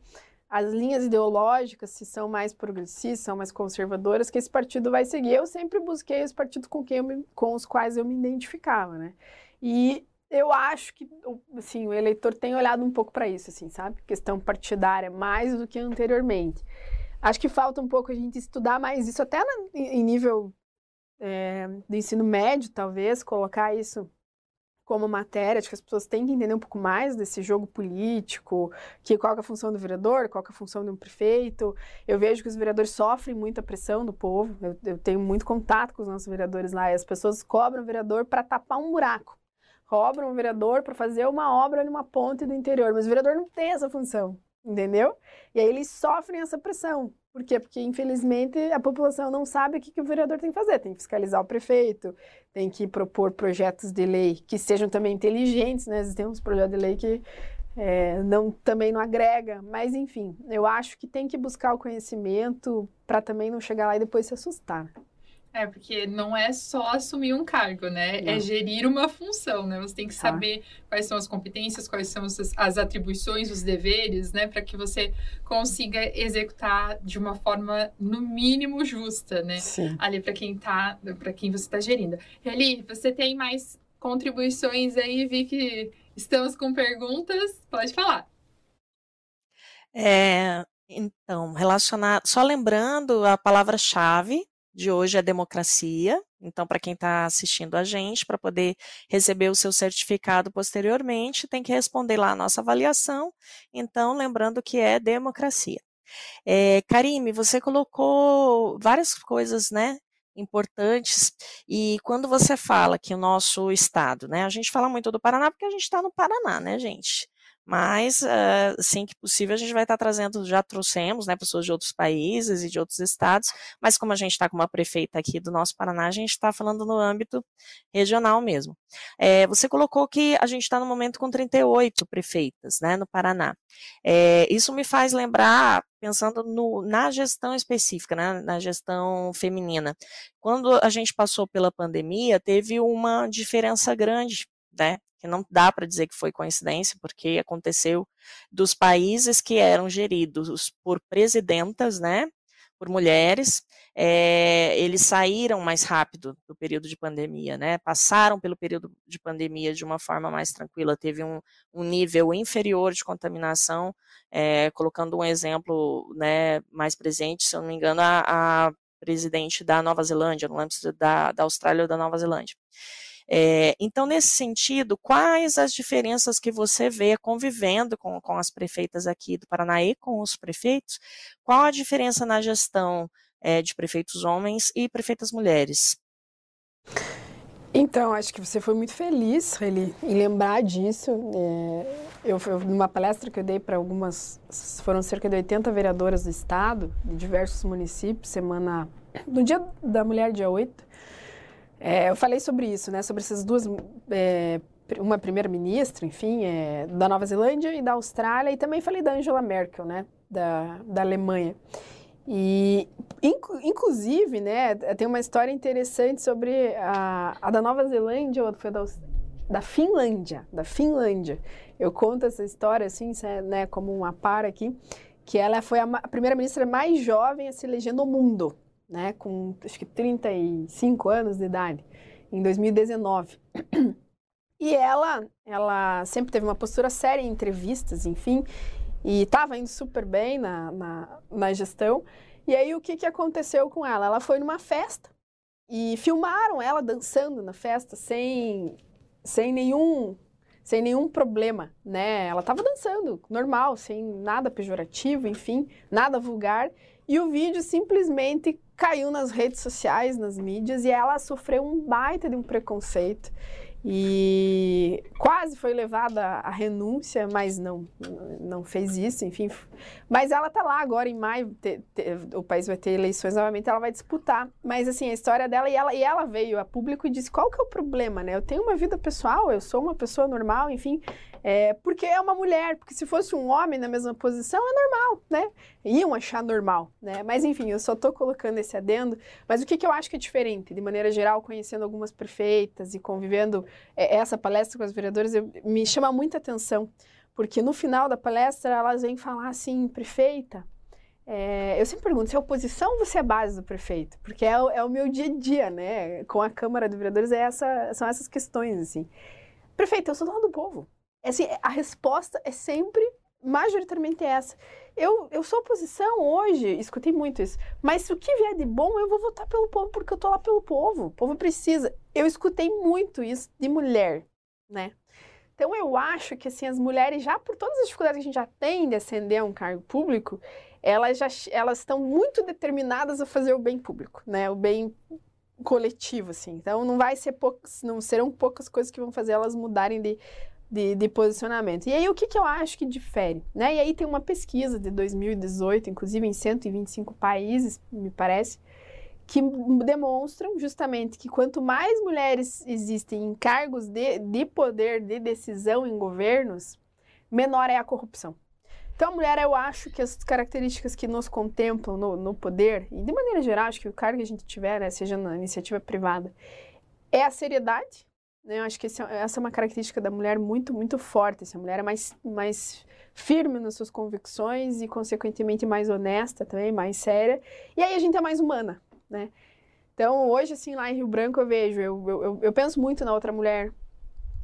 as linhas ideológicas, se são mais progressistas, são mais conservadoras, que esse partido vai seguir. Eu sempre busquei os partidos com, quem me, com os quais eu me identificava, né? E eu acho que assim, o eleitor tem olhado um pouco para isso, assim, sabe? Questão partidária mais do que anteriormente. Acho que falta um pouco a gente estudar mais isso, até na, em nível é, do ensino médio, talvez, colocar isso como matéria, acho que as pessoas têm que entender um pouco mais desse jogo político, que qual é a função do vereador, qual é a função de um prefeito. Eu vejo que os vereadores sofrem muita pressão do povo, eu, eu tenho muito contato com os nossos vereadores lá, e as pessoas cobram o vereador para tapar um buraco, cobram o vereador para fazer uma obra numa ponte do interior, mas o vereador não tem essa função, entendeu? E aí eles sofrem essa pressão. Por quê? Porque, infelizmente, a população não sabe o que, que o vereador tem que fazer. Tem que fiscalizar o prefeito, tem que propor projetos de lei que sejam também inteligentes, né? Existem uns projetos de lei que é, não, também não agrega, mas enfim, eu acho que tem que buscar o conhecimento para também não chegar lá e depois se assustar. É, porque não é só assumir um cargo, né? É não. É gerir uma função, né? Você tem que tá. saber quais são as competências, quais são as atribuições, os deveres, né? Para que você consiga executar de uma forma, no mínimo, justa, né? Sim. Ali para quem tá, para quem você está gerindo. Eli, você tem mais contribuições aí? Vi que estamos com perguntas. Pode falar. É, então, relacionado, só lembrando a palavra-chave de hoje é democracia. Então, para quem está assistindo a gente, para poder receber o seu certificado posteriormente, tem que responder lá a nossa avaliação. Então, lembrando que é democracia. É, Karime, você colocou várias coisas, né? importantes e quando você fala que o nosso estado, né, a gente fala muito do Paraná porque a gente está no Paraná, né, gente? Mas assim que possível a gente vai estar tá trazendo, já trouxemos, né, pessoas de outros países e de outros estados, mas como a gente está com uma prefeita aqui do nosso Paraná, a gente está falando no âmbito regional mesmo. É, você colocou que a gente está no momento com 38 prefeitas, né, no Paraná. É, isso me faz lembrar, pensando no, na gestão específica, né, na gestão feminina. Quando a gente passou pela pandemia, teve uma diferença grande, né, que não dá para dizer que foi coincidência, porque aconteceu dos países que eram geridos por presidentas, né, por mulheres, é, eles saíram mais rápido do período de pandemia, né? Passaram pelo período de pandemia de uma forma mais tranquila, teve um, um nível inferior de contaminação, é, colocando um exemplo, né, mais presente, se eu não me engano, a, a presidente da Nova Zelândia, não lembro se da, da Austrália ou da Nova Zelândia. É, então, nesse sentido, quais as diferenças que você vê convivendo com, com as prefeitas aqui do Paraná e com os prefeitos? Qual a diferença na gestão é, de prefeitos homens e prefeitas mulheres? Então, acho que você foi muito feliz, Reli, em lembrar disso. É, eu, eu, numa palestra que eu dei para algumas, foram cerca de 80 vereadoras do estado, de diversos municípios, semana, no dia da mulher, dia 8, é, eu falei sobre isso, né? Sobre essas duas, é, uma primeira-ministra, enfim, é, da Nova Zelândia e da Austrália, e também falei da Angela Merkel, né? Da, da Alemanha. E, inc inclusive, né, tem uma história interessante sobre a, a da Nova Zelândia, ou foi da, da Finlândia, da Finlândia. Eu conto essa história, assim, né, como uma par aqui, que ela foi a, a primeira-ministra mais jovem a se eleger no mundo, né, com acho que 35 anos de idade, em 2019. E ela, ela sempre teve uma postura séria em entrevistas, enfim, e estava indo super bem na, na, na, gestão. E aí o que, que aconteceu com ela? Ela foi numa festa e filmaram ela dançando na festa sem, sem nenhum sem nenhum problema, né? Ela estava dançando normal, sem nada pejorativo, enfim, nada vulgar. E o vídeo simplesmente caiu nas redes sociais, nas mídias, e ela sofreu um baita de um preconceito. E quase foi levada à renúncia, mas não, não fez isso, enfim. Mas ela tá lá agora em maio, te, te, o país vai ter eleições novamente, ela vai disputar. Mas assim, a história dela, e ela, e ela veio a público e disse: qual que é o problema, né? Eu tenho uma vida pessoal, eu sou uma pessoa normal, enfim. É, porque é uma mulher, porque se fosse um homem na mesma posição, é normal, né? Iam achar normal, né? Mas enfim, eu só tô colocando esse adendo. Mas o que, que eu acho que é diferente, de maneira geral, conhecendo algumas prefeitas e convivendo é, essa palestra com as vereadoras, eu, me chama muita atenção, porque no final da palestra elas vêm falar assim, prefeita, é, eu sempre pergunto, se é oposição ou se é base do prefeito? Porque é, é, o meu dia a dia, né? Com a Câmara de Vereadores, é essa, são essas questões, assim. Prefeito, eu sou do lado do povo. É assim, a resposta é sempre majoritariamente essa. Eu, eu sou oposição hoje, escutei muito isso, mas se o que vier de bom, eu vou votar pelo povo, porque eu tô lá pelo povo. O povo precisa. Eu escutei muito isso de mulher, né? Então eu acho que assim, as mulheres, já por todas as dificuldades que a gente já tem de ascender a um cargo público, elas já elas estão muito determinadas a fazer o bem público, né? O bem coletivo, assim. Então não vai ser poucas, não serão poucas coisas que vão fazer elas mudarem de de, de, posicionamento. E aí, o que, que eu acho que difere? Né? E aí tem uma pesquisa de 2018, inclusive em 125 países, me parece, que demonstram justamente que quanto mais mulheres existem em cargos de, de poder de decisão em governos, menor é a corrupção. Então, mulher, eu acho que as características que nos contemplam no, no poder, e de maneira geral, acho que o cargo que a gente tiver, né, seja na iniciativa privada, é a seriedade? Eu acho que esse, é, essa é uma característica da mulher muito, muito forte. Essa mulher é mais, mais firme nas suas convicções e, consequentemente, mais honesta também, mais séria. E aí a gente é mais humana, né? Então, hoje, assim, lá em Rio Branco, eu vejo, eu, eu, eu penso muito na outra mulher.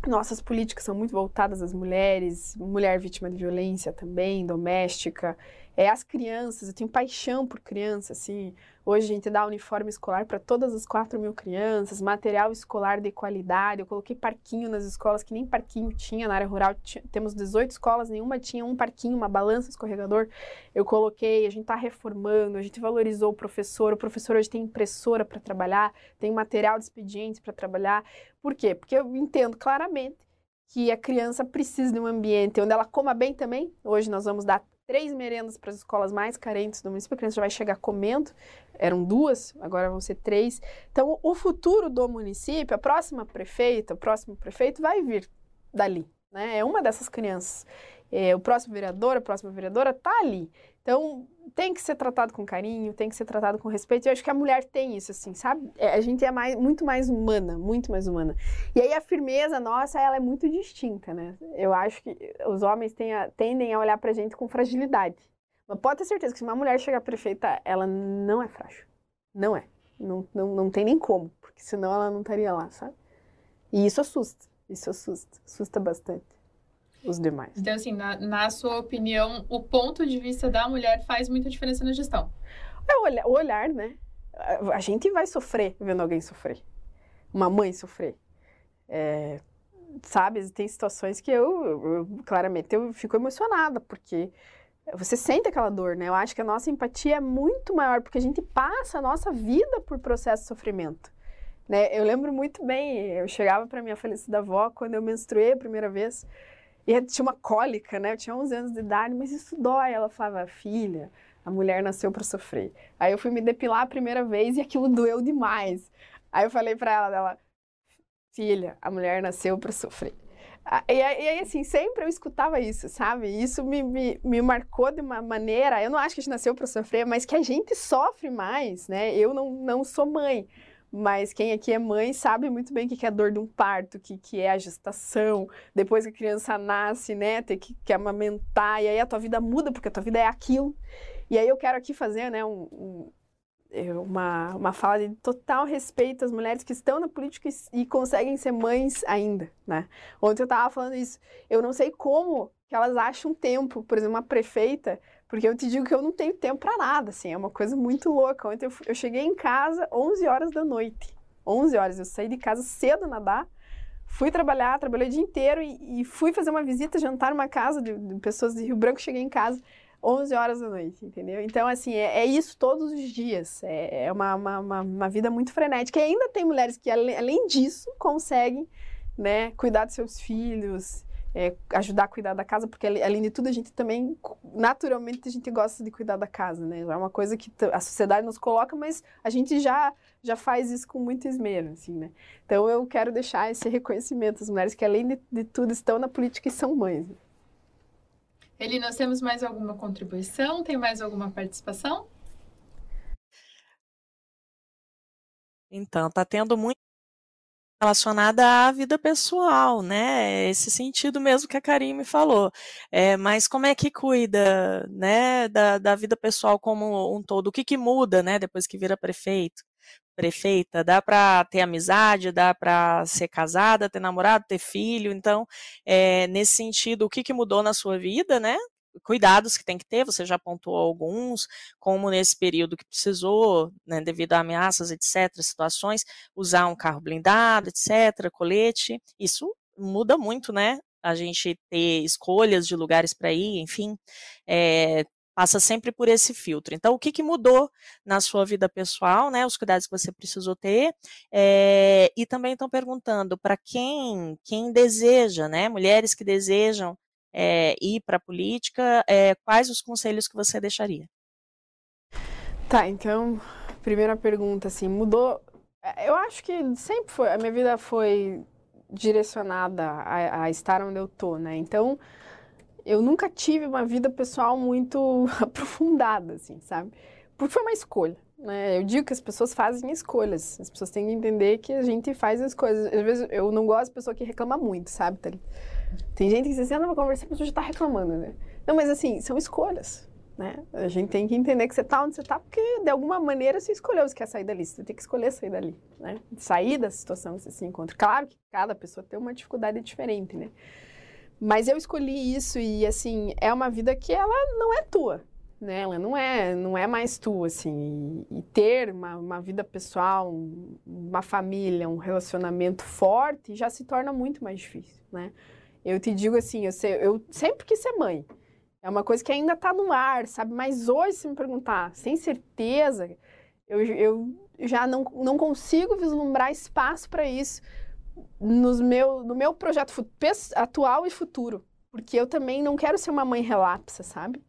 Nossas políticas são muito voltadas às mulheres, mulher vítima de violência também, doméstica, é, as crianças, eu tenho paixão por crianças, assim, Hoje a gente dá uniforme escolar para todas as 4 mil crianças, material escolar de qualidade. Eu coloquei parquinho nas escolas, que nem parquinho tinha na área rural. Temos 18 escolas, nenhuma tinha um parquinho, uma balança, escorregador. Eu coloquei, a gente está reformando, a gente valorizou o professor. O professor hoje tem impressora para trabalhar, tem material de expediente para trabalhar. Por quê? Porque eu entendo claramente que a criança precisa de um ambiente onde ela coma bem também. Hoje nós vamos dar três merendas para as escolas mais carentes do município, a criança já vai chegar comendo. Eram duas, agora vão ser três. Então, o futuro do município, a próxima prefeita, o próximo prefeito vai vir dali, né? É uma dessas crianças. É, o próximo vereador, a próxima vereadora está ali. Então, tem que ser tratado com carinho, tem que ser tratado com respeito. Eu acho que a mulher tem isso, assim, sabe? É, a gente é mais, muito mais humana, muito mais humana. E aí a firmeza nossa, ela é muito distinta, né? Eu acho que os homens tendem a olhar pra gente com fragilidade. Mas pode ter certeza que se uma mulher chegar prefeita, ela não é frágil. Não é. Não, não, não tem nem como, porque senão ela não estaria lá, sabe? E isso assusta, isso assusta, assusta bastante os demais. Então, assim, na, na, sua opinião, o ponto de vista da mulher faz muita diferença na gestão? É o olhar, o olhar né? A gente vai sofrer vendo alguém sofrer. Uma mãe sofrer. É, sabe, tem situações que eu, eu, claramente, eu fico emocionada, porque você sente aquela dor, né? Eu acho que a nossa empatia é muito maior, porque a gente passa a nossa vida por processo de sofrimento. Né? Eu lembro muito bem, eu chegava para minha falecida avó quando eu menstruei a primeira vez, e tinha uma cólica, né? Eu tinha 11 anos de idade, mas isso dói. Ela falava, filha, a mulher nasceu para sofrer. Aí eu fui me depilar a primeira vez e aquilo doeu demais. Aí eu falei para ela, dela, filha, a mulher nasceu para sofrer. E aí, assim, sempre eu escutava isso, sabe? Isso me, me, me marcou de uma maneira. Eu não acho que a gente nasceu para sofrer, mas que a gente sofre mais, né? Eu não, não sou mãe, mas quem aqui é mãe sabe muito bem o que é a dor de um parto, o que, que é a gestação, depois que a criança nasce, né, ter que, que amamentar, e aí a tua vida muda, porque a tua vida é aquilo. E aí eu quero aqui fazer, né, um, um, é, uma, uma fala de total respeito às mulheres que estão na política e, e conseguem ser mães ainda, né. Ontem eu estava falando isso, eu não sei como que elas acham tempo, por exemplo, uma prefeita porque eu te digo que eu não tenho tempo para nada, assim, é uma coisa muito louca. Ontem eu, eu cheguei em casa 11 horas da noite. 11 horas, eu saí de casa cedo nadar, fui trabalhar, trabalhei o dia inteiro e, e fui fazer uma visita, jantar numa casa de, de, pessoas de Rio Branco, cheguei em casa 11 horas da noite, entendeu? Então, assim, é, é isso todos os dias. É, é uma, uma, uma, uma, vida muito frenética. E ainda tem mulheres que, além, além disso, conseguem né, cuidar dos seus filhos, é, ajudar a cuidar da casa, porque além de tudo a gente também, naturalmente, a gente gosta de cuidar da casa, né? É uma coisa que a sociedade nos coloca, mas a gente já já faz isso com muito esmero, assim, né? Então eu quero deixar esse reconhecimento às mulheres que além de, de tudo estão na política e são mães. Eli, nós temos mais alguma contribuição? Tem mais alguma participação? Então, tá tendo muito relacionada à vida pessoal, né? Esse sentido mesmo que a Karim me falou. É, mas como é que cuida, né, da, da vida pessoal como um todo? O que que muda, né, depois que vira prefeito? Prefeita, dá para ter amizade, dá para ser casada, ter namorado, ter filho. Então, é, nesse sentido, o que, que mudou na sua vida, né? Cuidados que tem que ter, você já apontou alguns, como nesse período que precisou, né, devido a ameaças, etc., situações, usar um carro blindado, etc., colete, isso muda muito, né? A gente ter escolhas de lugares para ir, enfim, é, passa sempre por esse filtro. Então, o que, que, mudou na sua vida pessoal, né? Os cuidados que você precisou ter. É, e também estão perguntando para quem, quem deseja, né? Mulheres que desejam é, ir para a política, é, quais os conselhos que você deixaria? Tá, então, primeira pergunta, assim, mudou. Eu acho que sempre foi, a minha vida foi direcionada a, a estar onde eu tô, né? Então, eu nunca tive uma vida pessoal muito aprofundada, assim, sabe? Porque foi uma escolha, né? Eu digo que as pessoas fazem escolhas, as pessoas têm que entender que a gente faz as coisas. Às vezes eu não gosto de pessoa que reclama muito, sabe? Tem gente que diz assim, ah, não, vou conversar, a pessoa já tá reclamando, né? Não, mas assim, são escolhas, né? A gente tem que entender que você tá onde você tá, porque de alguma maneira você escolheu, você quer sair dali, você tem que escolher sair dali, né? Sair da situação que você se encontra. Claro que cada pessoa tem uma dificuldade diferente, né? Mas eu escolhi isso e, assim, é uma vida que ela não é tua, né? Ela não é, não é mais tua, assim. E, e ter uma, uma, vida pessoal, um, uma família, um relacionamento forte já se torna muito mais difícil, né? Eu te digo assim, eu, sei, eu sempre quis ser mãe. É uma coisa que ainda está no ar, sabe? Mas hoje, se me perguntar, sem certeza, eu, eu já não, não consigo vislumbrar espaço para isso, nos meu, no meu projeto atual e futuro. Porque eu também não quero ser uma mãe relapsa, sabe?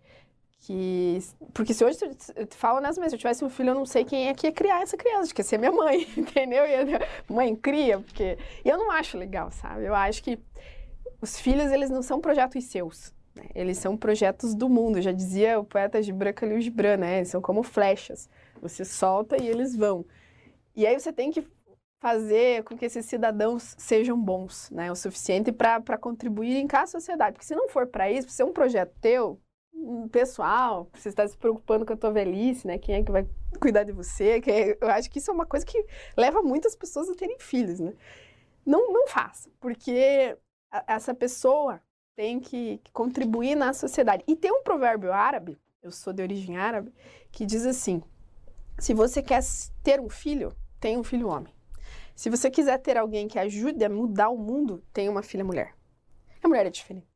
Que, porque se hoje eu te falo nas mesmas, se eu tivesse um filho, eu não sei quem é que ia criar essa criança, que ia ser minha mãe, entendeu? mãe cria, porque. E eu não acho legal, sabe? Eu acho que os filhos, eles não são projetos seus. Né? Eles são projetos do mundo. Já dizia o poeta Gibran Khalil Gibran, né? Eles são como flechas. Você solta e eles vão. E aí você tem que fazer com que esses cidadãos sejam bons, né? O suficiente para contribuírem com a sociedade. Porque se não for para isso, se é um projeto teu, pessoal, você está se preocupando com a tua velhice, né? Quem é que vai cuidar de você? Que eu acho que isso é uma coisa que leva muitas pessoas a terem filhos, né? Não, não faça, porque essa pessoa tem que contribuir na sociedade. E tem um provérbio árabe, eu sou de origem árabe, que diz assim: se você quer ter um filho, tenha um filho homem. Se você quiser ter alguém que ajude a mudar o mundo, tenha uma filha mulher. A mulher é diferente.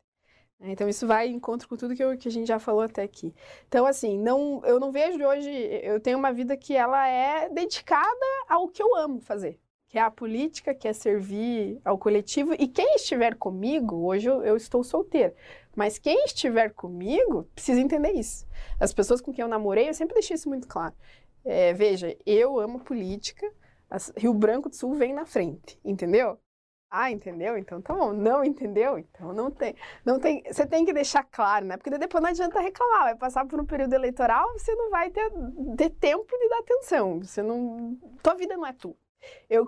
Né? Então isso vai em encontro com tudo que, eu, que a gente já falou até aqui. Então assim, não, eu não vejo hoje, eu tenho uma vida que ela é dedicada ao que eu amo fazer, que é a política, que é servir ao coletivo. E quem estiver comigo, hoje eu, eu estou solteira, mas quem estiver comigo precisa entender isso. As pessoas com quem eu namorei, eu sempre deixei isso muito claro. É, veja, eu amo política, Rio Branco do Sul vem na frente, entendeu? Ah, entendeu? Então tá bom. Não entendeu? Então não tem. Não tem. Você tem que deixar claro, né? Porque depois não adianta reclamar. Vai passar por um período eleitoral, você não vai ter, ter tempo de dar atenção. Você não. Tua vida não é tu. Eu,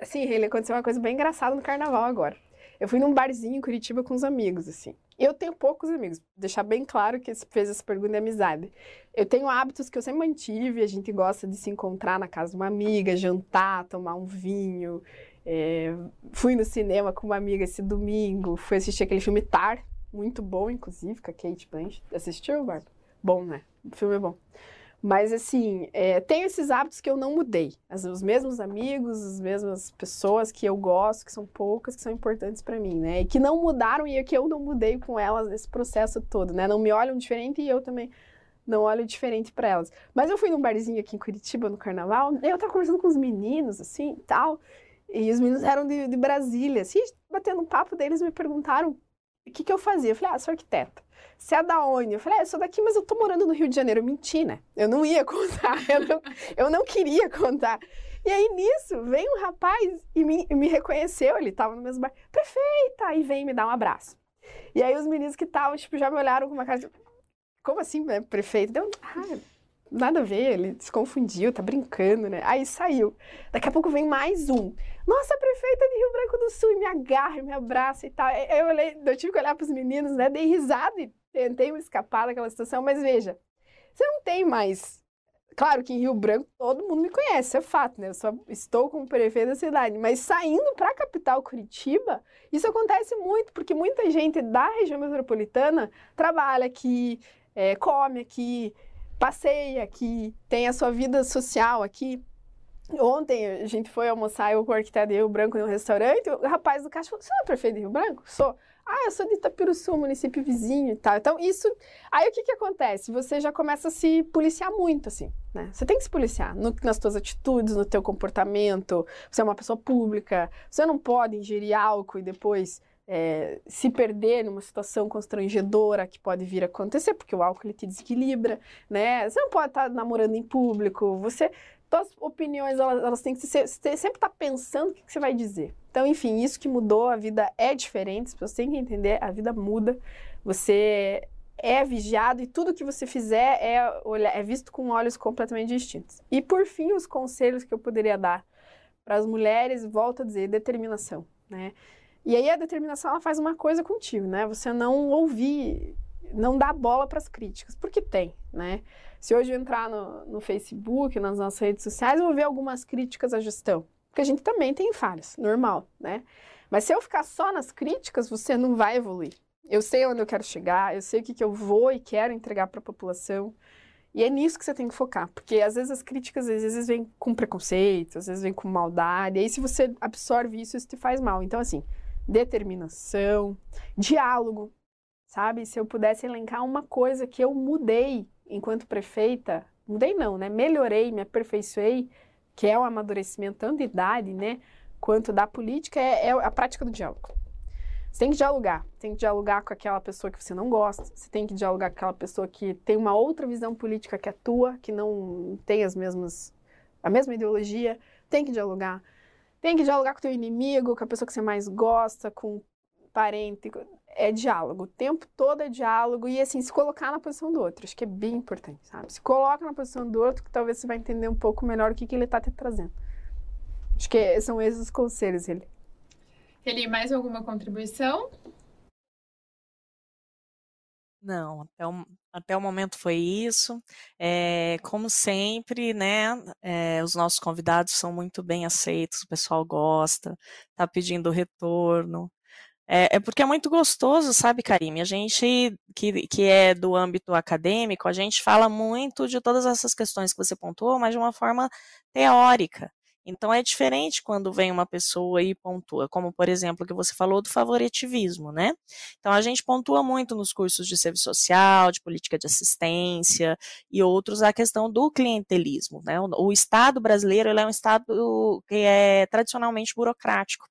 assim, aconteceu uma coisa bem engraçada no carnaval agora. Eu fui num barzinho em Curitiba com uns amigos, assim. Eu tenho poucos amigos, deixar bem claro que fez essa pergunta de amizade. Eu tenho hábitos que eu sempre mantive, a gente gosta de se encontrar na casa de uma amiga, jantar, tomar um vinho. É, fui no cinema com uma amiga esse domingo, fui assistir aquele filme Tar, muito bom, inclusive, com a Kate Blanchett. Assistiu, Bárbara? Bom, né? O filme é bom. Mas, assim, é, tenho esses hábitos que eu não mudei. As, os mesmos amigos, as mesmas pessoas que eu gosto, que são poucas, que são importantes para mim, né? E que não mudaram e que eu não mudei com elas nesse processo todo, né? Não me olham diferente e eu também não olho diferente para elas. Mas eu fui num barzinho aqui em Curitiba, no carnaval, e eu tava conversando com os meninos, assim, e tal. E os meninos eram de, de Brasília. Assim, batendo um papo deles, me perguntaram o que, que eu fazia. Eu falei, ah, sou arquiteta. Você é da onde? Eu falei, ah, eu sou daqui, mas eu tô morando no Rio de Janeiro. Eu menti, né? Eu não ia contar, eu não, eu não queria contar. E aí, nisso, vem um rapaz e me, me reconheceu, ele tava no mesmo bar. Prefeita! E vem me dar um abraço. E aí, os meninos que estavam, tipo, já me olharam com uma cara de... Como assim, né, prefeito? Deu, ah, nada a ver, ele se confundiu, tá brincando, né? Aí saiu. Daqui a pouco vem mais um. Nossa, prefeita de Rio Branco do Sul, e me agarra, me abraça e tal. Eu, olhei, eu tive que olhar para os meninos, né? Dei risada e tentei me escapar daquela situação, mas veja, você não tem mais. Claro que em Rio Branco todo mundo me conhece, é fato, né? Eu só estou como prefeito da cidade, mas saindo para a capital Curitiba, isso acontece muito, porque muita gente da região metropolitana trabalha aqui, é, come aqui, passeia aqui, tem a sua vida social aqui. Ontem a gente foi almoçar, eu com o arquiteto Rio Branco no restaurante, o rapaz do caixa falou, você é prefeito de Rio Branco? Sou. Ah, eu sou de Itapiruçu, município vizinho e tal. Então, isso... Aí, o que que acontece? Você já começa a se policiar muito, assim, né? Você tem que se policiar no, nas suas atitudes, no teu comportamento. Você é uma pessoa pública, você não pode ingerir álcool e depois é, se perder numa situação constrangedora que pode vir a acontecer, porque o álcool ele te desequilibra, né? Você não pode estar namorando em público, você... Todas as opiniões, elas, elas têm que ser, você sempre tá pensando o que, que, você vai dizer. Então, enfim, isso que mudou, a vida é diferente, pessoas têm que entender, a vida muda, você é vigiado e tudo que você fizer é, é visto com olhos completamente distintos. E, por fim, os conselhos que eu poderia dar para as mulheres, volto a dizer, determinação, né? E aí a determinação ela faz uma coisa contigo, né? Você não ouvir, não dá bola para as críticas, porque tem, né? Se hoje eu entrar no, no Facebook, nas nossas redes sociais, eu vou ver algumas críticas à gestão, porque a gente também tem falhas, normal, né? Mas se eu ficar só nas críticas, você não vai evoluir. Eu sei onde eu quero chegar, eu sei o que, que eu vou e quero entregar para a população. E é nisso que você tem que focar, porque às vezes as críticas às vezes vêm com preconceito, às vezes vêm com maldade, e aí se você absorve isso, isso te faz mal. Então, assim, determinação, diálogo, sabe? Se eu pudesse elencar uma coisa que eu mudei enquanto prefeita, mudei não, né? Melhorei, me aperfeiçoei, que é o amadurecimento tanto de idade, né? quanto da política é, é a prática do diálogo. Você tem que dialogar, tem que dialogar com aquela pessoa que você não gosta, você tem que dialogar com aquela pessoa que tem uma outra visão política que é tua, que não tem as mesmas a mesma ideologia, tem que dialogar. Tem que dialogar com o teu inimigo, com a pessoa que você mais gosta, com parente, é diálogo. O tempo todo é diálogo e, assim, se colocar na posição do outro. Acho que é bem importante, sabe? Se coloca na posição do outro que talvez você vai entender um pouco melhor o que, que ele está te trazendo. Acho que são esses os conselhos, ele. Ele, mais alguma contribuição? Não, até o, até o momento foi isso. É, como sempre, né, é, os nossos convidados são muito bem aceitos, o pessoal gosta, tá pedindo retorno. É, é, porque é muito gostoso, sabe, Karime? A gente que, que é do âmbito acadêmico, a gente fala muito de todas essas questões que você pontuou, mas de uma forma teórica. Então é diferente quando vem uma pessoa e pontua, como por exemplo que você falou do favoritivismo, né? Então a gente pontua muito nos cursos de serviço social, de política de assistência e outros a questão do clientelismo, né? O, o Estado brasileiro é um Estado que é tradicionalmente burocrático.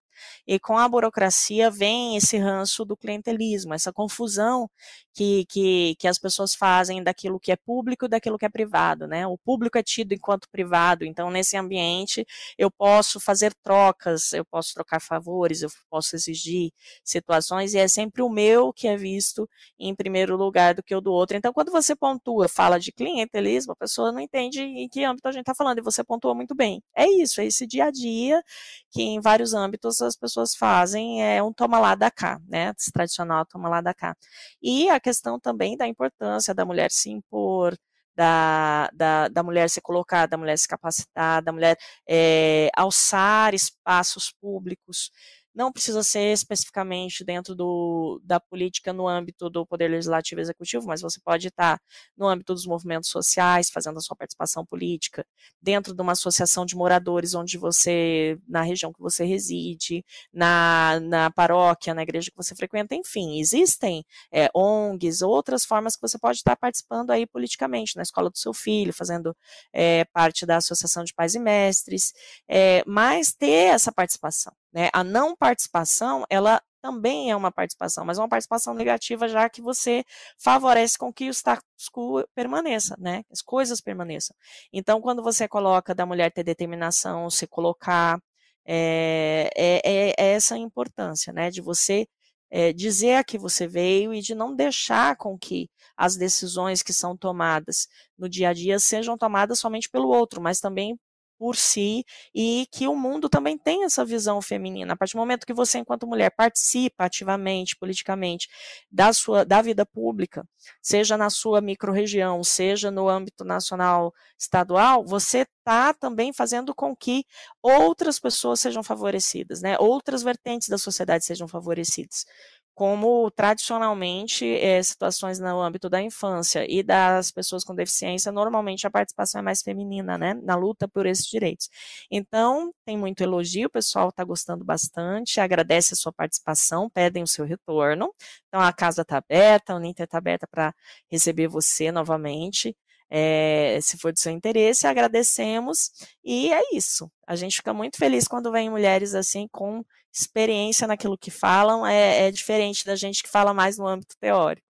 E com a burocracia vem esse ranço do clientelismo, essa confusão que, que, que as pessoas fazem daquilo que é público e daquilo que é privado, né? O público é tido enquanto privado, então nesse ambiente eu posso fazer trocas, eu posso trocar favores, eu posso exigir situações e é sempre o meu que é visto em primeiro lugar do que o do outro. Então quando você pontua, fala de clientelismo, a pessoa não entende em que âmbito a gente está falando e você pontua muito bem. É isso, é esse dia a dia que em vários âmbitos as pessoas fazem é um toma lá da cá, né? Esse tradicional toma lá da cá. E a questão também da importância da mulher se impor, da, da, da mulher se colocar, da mulher se capacitar, da mulher é, alçar espaços públicos não precisa ser especificamente dentro do, da política no âmbito do Poder Legislativo e Executivo, mas você pode estar no âmbito dos movimentos sociais, fazendo a sua participação política, dentro de uma associação de moradores onde você, na região que você reside, na, na paróquia, na igreja que você frequenta, enfim, existem é, ONGs, outras formas que você pode estar participando aí politicamente, na escola do seu filho, fazendo é, parte da associação de pais e mestres, é, mas ter essa participação. Né? A não participação, ela também é uma participação, mas uma participação negativa, já que você favorece com que o status quo permaneça, né? As coisas permaneçam. Então, quando você coloca da mulher ter determinação, se colocar, é, é, é essa importância, né? De você é, dizer a que você veio e de não deixar com que as decisões que são tomadas no dia a dia sejam tomadas somente pelo outro, mas também por si e que o mundo também tem essa visão feminina. A partir do momento que você, enquanto mulher, participa ativamente, politicamente, da sua da vida pública, seja na sua microrregião, seja no âmbito nacional, estadual, você está também fazendo com que outras pessoas sejam favorecidas, né? Outras vertentes da sociedade sejam favorecidas como tradicionalmente é, situações no âmbito da infância e das pessoas com deficiência, normalmente a participação é mais feminina, né, na luta por esses direitos. Então, tem muito elogio, o pessoal está gostando bastante, agradece a sua participação, pedem o seu retorno. Então, a casa está aberta, a Uninter está aberta para receber você novamente. É, se for do seu interesse, agradecemos e é isso. A gente fica muito feliz quando vem mulheres assim com experiência naquilo que falam, é, é diferente da gente que fala mais no âmbito teórico.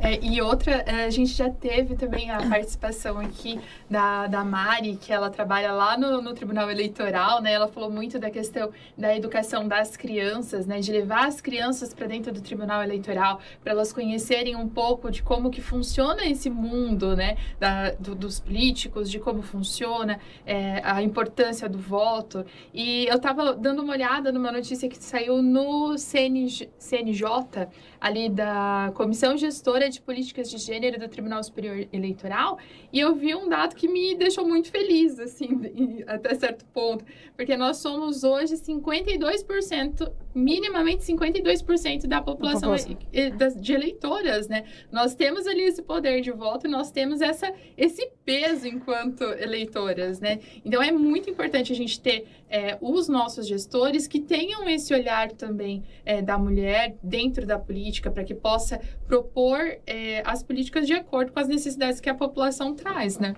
É, e outra, é, a gente já teve também a participação aqui da, da Mari, que ela trabalha lá no, no Tribunal Eleitoral, né? Ela falou muito da questão da educação das crianças, né? De levar as crianças para dentro do Tribunal Eleitoral, para elas conhecerem um pouco de como que funciona esse mundo, né? Da, do, dos políticos, de como funciona, é, a importância do voto. E eu estava dando uma olhada numa notícia que saiu no CNJ, CNJ ali da Comissão Gestora de Políticas de Gênero do Tribunal Superior Eleitoral, e eu vi um dado que me deixou muito feliz, assim, até certo ponto, porque nós somos hoje 52%, minimamente 52% da população de eleitoras, né? Nós temos ali esse poder de voto e nós temos essa, esse peso enquanto eleitoras, né? Então é muito importante a gente ter é, os nossos gestores que tenham esse olhar também é, da mulher dentro da política, para que possa propor é, as políticas de acordo com as necessidades que a população traz, né?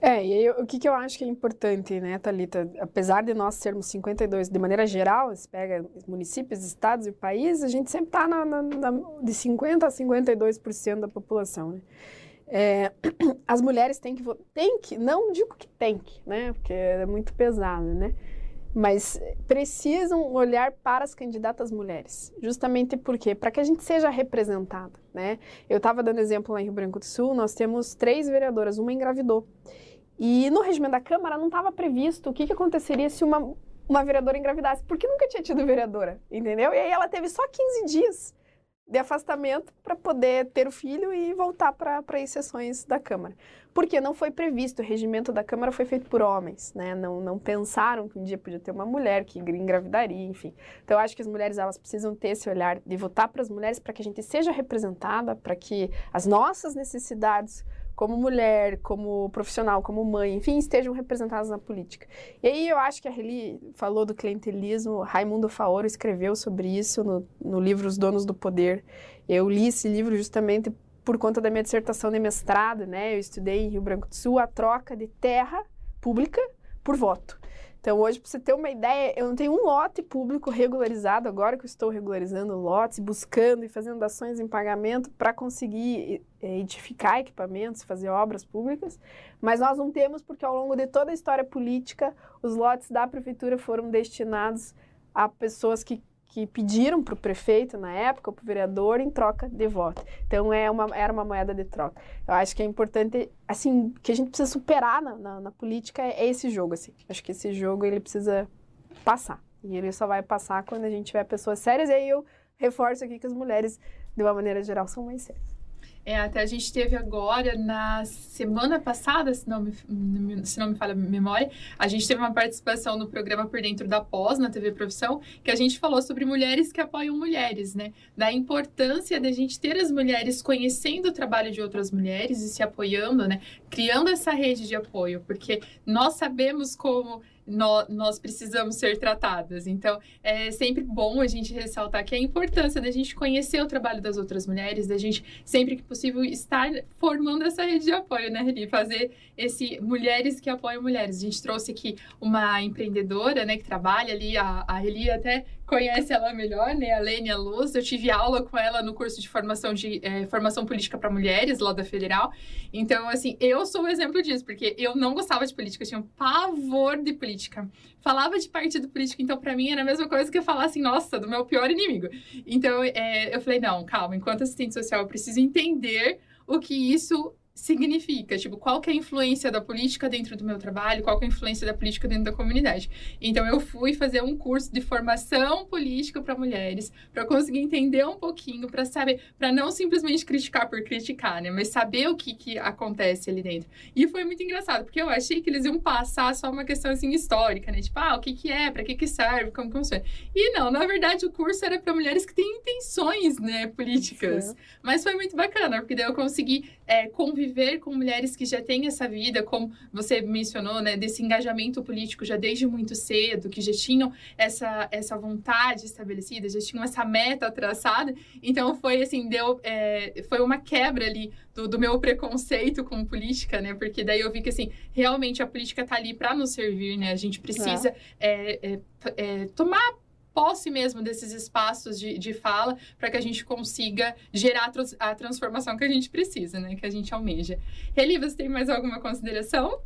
É, e aí, o que, que eu acho que é importante, né, Thalita? Apesar de nós sermos 52, de maneira geral, se pega municípios, estados e países, a gente sempre está de 50% a 52% da população, né? É, as mulheres têm que, têm que, não digo que tem que, né, porque é muito pesado, né? Mas precisam olhar para as candidatas mulheres, justamente porque para que a gente seja representada, né? Eu estava dando exemplo lá em Rio Branco do Sul, nós temos três vereadoras, uma engravidou. E no regimento da Câmara não estava previsto o que, que aconteceria se uma, uma vereadora engravidasse, porque nunca tinha tido vereadora, entendeu? E aí ela teve só 15 dias de afastamento para poder ter o filho e voltar para as sessões da Câmara. Porque não foi previsto, o regimento da Câmara foi feito por homens, né? Não, não pensaram que um dia podia ter uma mulher que engravidaria, enfim. Então, eu acho que as mulheres elas precisam ter esse olhar de votar para as mulheres para que a gente seja representada, para que as nossas necessidades como mulher, como profissional, como mãe, enfim, estejam representadas na política. E aí eu acho que a Reli falou do clientelismo, Raimundo Faoro escreveu sobre isso no, no livro Os Donos do Poder. Eu li esse livro justamente por conta da minha dissertação de mestrado, né? Eu estudei em Rio Branco do Sul a troca de terra pública por voto. Então, hoje, para você ter uma ideia, eu não tenho um lote público regularizado, agora que eu estou regularizando lotes, buscando e fazendo ações em pagamento para conseguir edificar equipamentos, fazer obras públicas, mas nós não temos porque ao longo de toda a história política, os lotes da prefeitura foram destinados a pessoas que que pediram para o prefeito na época, para o vereador, em troca de voto. Então é uma, era uma moeda de troca. Eu acho que é importante, assim, que a gente precisa superar na, na, na política é esse jogo, assim. Acho que esse jogo ele precisa passar. E ele só vai passar quando a gente tiver pessoas sérias. E aí eu reforço aqui que as mulheres, de uma maneira geral, são mais sérias. É, até a gente teve agora, na semana passada, se não, me, se não me falha a memória, a gente teve uma participação no programa Por Dentro da Pós, na TV Profissão, que a gente falou sobre mulheres que apoiam mulheres, né? Da importância da gente ter as mulheres conhecendo o trabalho de outras mulheres e se apoiando, né? Criando essa rede de apoio, porque nós sabemos como nós, nós precisamos ser tratadas. Então, é sempre bom a gente ressaltar que a importância da gente conhecer o trabalho das outras mulheres, da gente, sempre que possível, estar formando essa rede de apoio, né, Reli? Fazer esse Mulheres que Apoiam Mulheres. A gente trouxe aqui uma empreendedora, né, que trabalha ali, a, a Reli até conhece ela melhor, né? A Lênia Luz. Eu tive aula com ela no curso de formação de é, formação política para mulheres lá da Federal. Então, assim, eu sou o um exemplo disso, porque eu não gostava de política, eu tinha um pavor de política. Falava de partido político, então para mim era a mesma coisa que eu falar assim, nossa, do meu pior inimigo. Então, é, eu falei, não, calma, enquanto assistente social eu preciso entender o que isso significa, tipo, qual que é a influência da política dentro do meu trabalho, qual que é a influência da política dentro da comunidade. Então eu fui fazer um curso de formação política para mulheres, para conseguir entender um pouquinho, para saber, para não simplesmente criticar por criticar, né, mas saber o que que acontece ali dentro. E foi muito engraçado, porque eu achei que eles iam passar só uma questão assim histórica, né, tipo, ah, o que que é, para que que serve, como que funciona. E não, na verdade o curso era para mulheres que têm intenções, né, políticas. Sim. Mas foi muito bacana, porque daí eu consegui é, conviver com mulheres que já têm essa vida, como você mencionou, né, desse engajamento político já desde muito cedo, que já tinham essa, essa vontade estabelecida, já tinham essa meta traçada. Então foi assim, deu, é, foi uma quebra ali do, do, meu preconceito com política, né? Porque daí eu vi que assim, realmente a política está ali para nos servir, né? A gente precisa é. é, é tomar posse mesmo desses espaços de, de fala para que a gente consiga gerar a transformação que a gente precisa, né? Que a gente almeja. Reli, você tem mais alguma consideração?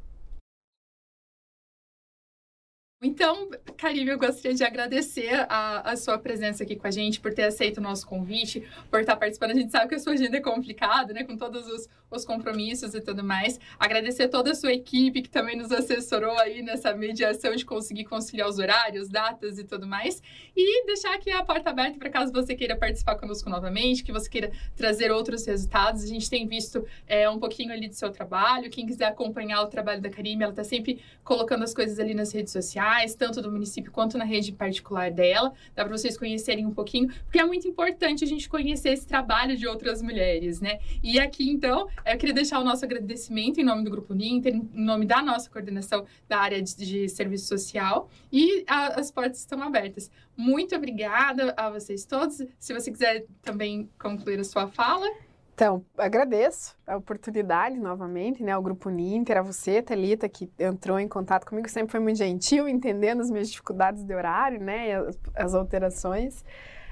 Então, Karime, eu gostaria de agradecer a, a, sua presença aqui com a gente, por ter aceito o nosso convite, por estar participando. A gente sabe que a sua agenda é complicada, né? Com todos os, os compromissos e tudo mais. Agradecer toda a sua equipe que também nos assessorou aí nessa mediação de conseguir conciliar os horários, datas e tudo mais. E deixar aqui a porta aberta para caso você queira participar conosco novamente, que você queira trazer outros resultados. A gente tem visto é, um pouquinho ali do seu trabalho. Quem quiser acompanhar o trabalho da Karime, ela está sempre colocando as coisas ali nas redes sociais tanto do município quanto na rede particular dela. Dá para vocês conhecerem um pouquinho, porque é muito importante a gente conhecer esse trabalho de outras mulheres, né? E aqui, então, eu queria deixar o nosso agradecimento em nome do Grupo Ninter, em nome da nossa coordenação da área de, de serviço social, e a, as portas estão abertas. Muito obrigada a vocês todos. Se você quiser também concluir a sua fala. Então, agradeço a oportunidade novamente, né, ao Grupo Ninter, a você, Thalita, que entrou em contato comigo, sempre foi muito gentil, entendendo as minhas dificuldades de horário, né, as, as alterações.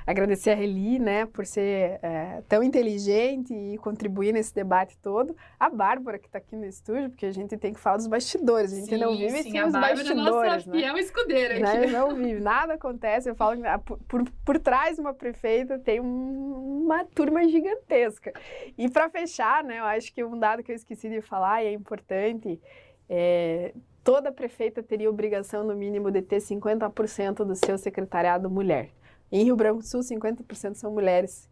Agradecer a Reli, né, por ser é, tão inteligente e contribuir nesse debate todo. A Bárbara, que está aqui no estúdio, porque a gente tem que falar dos bastidores. A gente sim, não vive sim, sem os bastidores. Sim, a Bárbara é nossa né? fiel escudeira né? aqui. Não vive, nada acontece. Eu falo que ah, por, por, por trás de uma prefeita tem um, uma turma gigantesca. E para fechar, né, eu acho que um dado que eu esqueci de falar e é importante, é, toda prefeita teria obrigação, no mínimo, de ter 50% do seu secretariado mulher. Em Rio Branco do Sul, 50% são mulheres.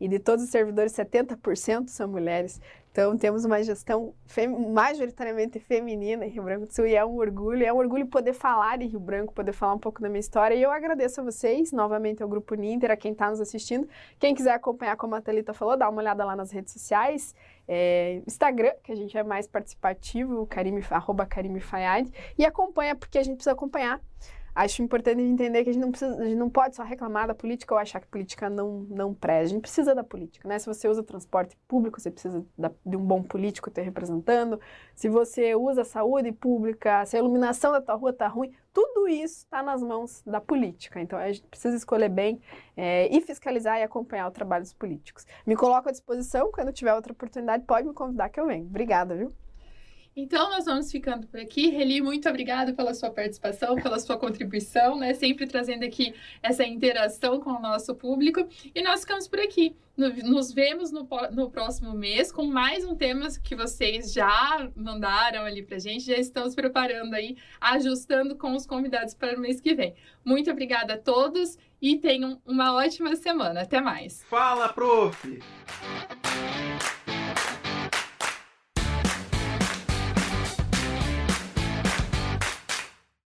E de todos os servidores, 70% são mulheres. Então, temos uma gestão fem majoritariamente feminina em Rio Branco do Sul e é um orgulho. É um orgulho poder falar em Rio Branco, poder falar um pouco da minha história. E eu agradeço a vocês, novamente ao Grupo Ninter, a quem está nos assistindo. Quem quiser acompanhar, como a Thalita falou, dá uma olhada lá nas redes sociais. É, Instagram, que a gente é mais participativo, Karime, arroba Karime Fayad. E acompanha, porque a gente precisa acompanhar acho importante entender que a gente não precisa, a gente não pode só reclamar da política ou achar que política não não presta. A gente precisa da política, né? Se você usa transporte público, você precisa da, de um bom político te representando. Se você usa saúde pública, se a iluminação da tua rua tá ruim, tudo isso está nas mãos da política. Então a gente precisa escolher bem é, e fiscalizar e acompanhar o trabalho dos políticos. Me coloco à disposição quando tiver outra oportunidade, pode me convidar que eu venho. Obrigada, viu? Então, nós vamos ficando por aqui. Reli, muito obrigada pela sua participação, pela sua contribuição, né? Sempre trazendo aqui essa interação com o nosso público. E nós ficamos por aqui. Nos vemos no, no próximo mês com mais um tema que vocês já mandaram ali pra gente. Já estamos preparando aí, ajustando com os convidados para o mês que vem. Muito obrigada a todos e tenham uma ótima semana. Até mais. Fala, prof!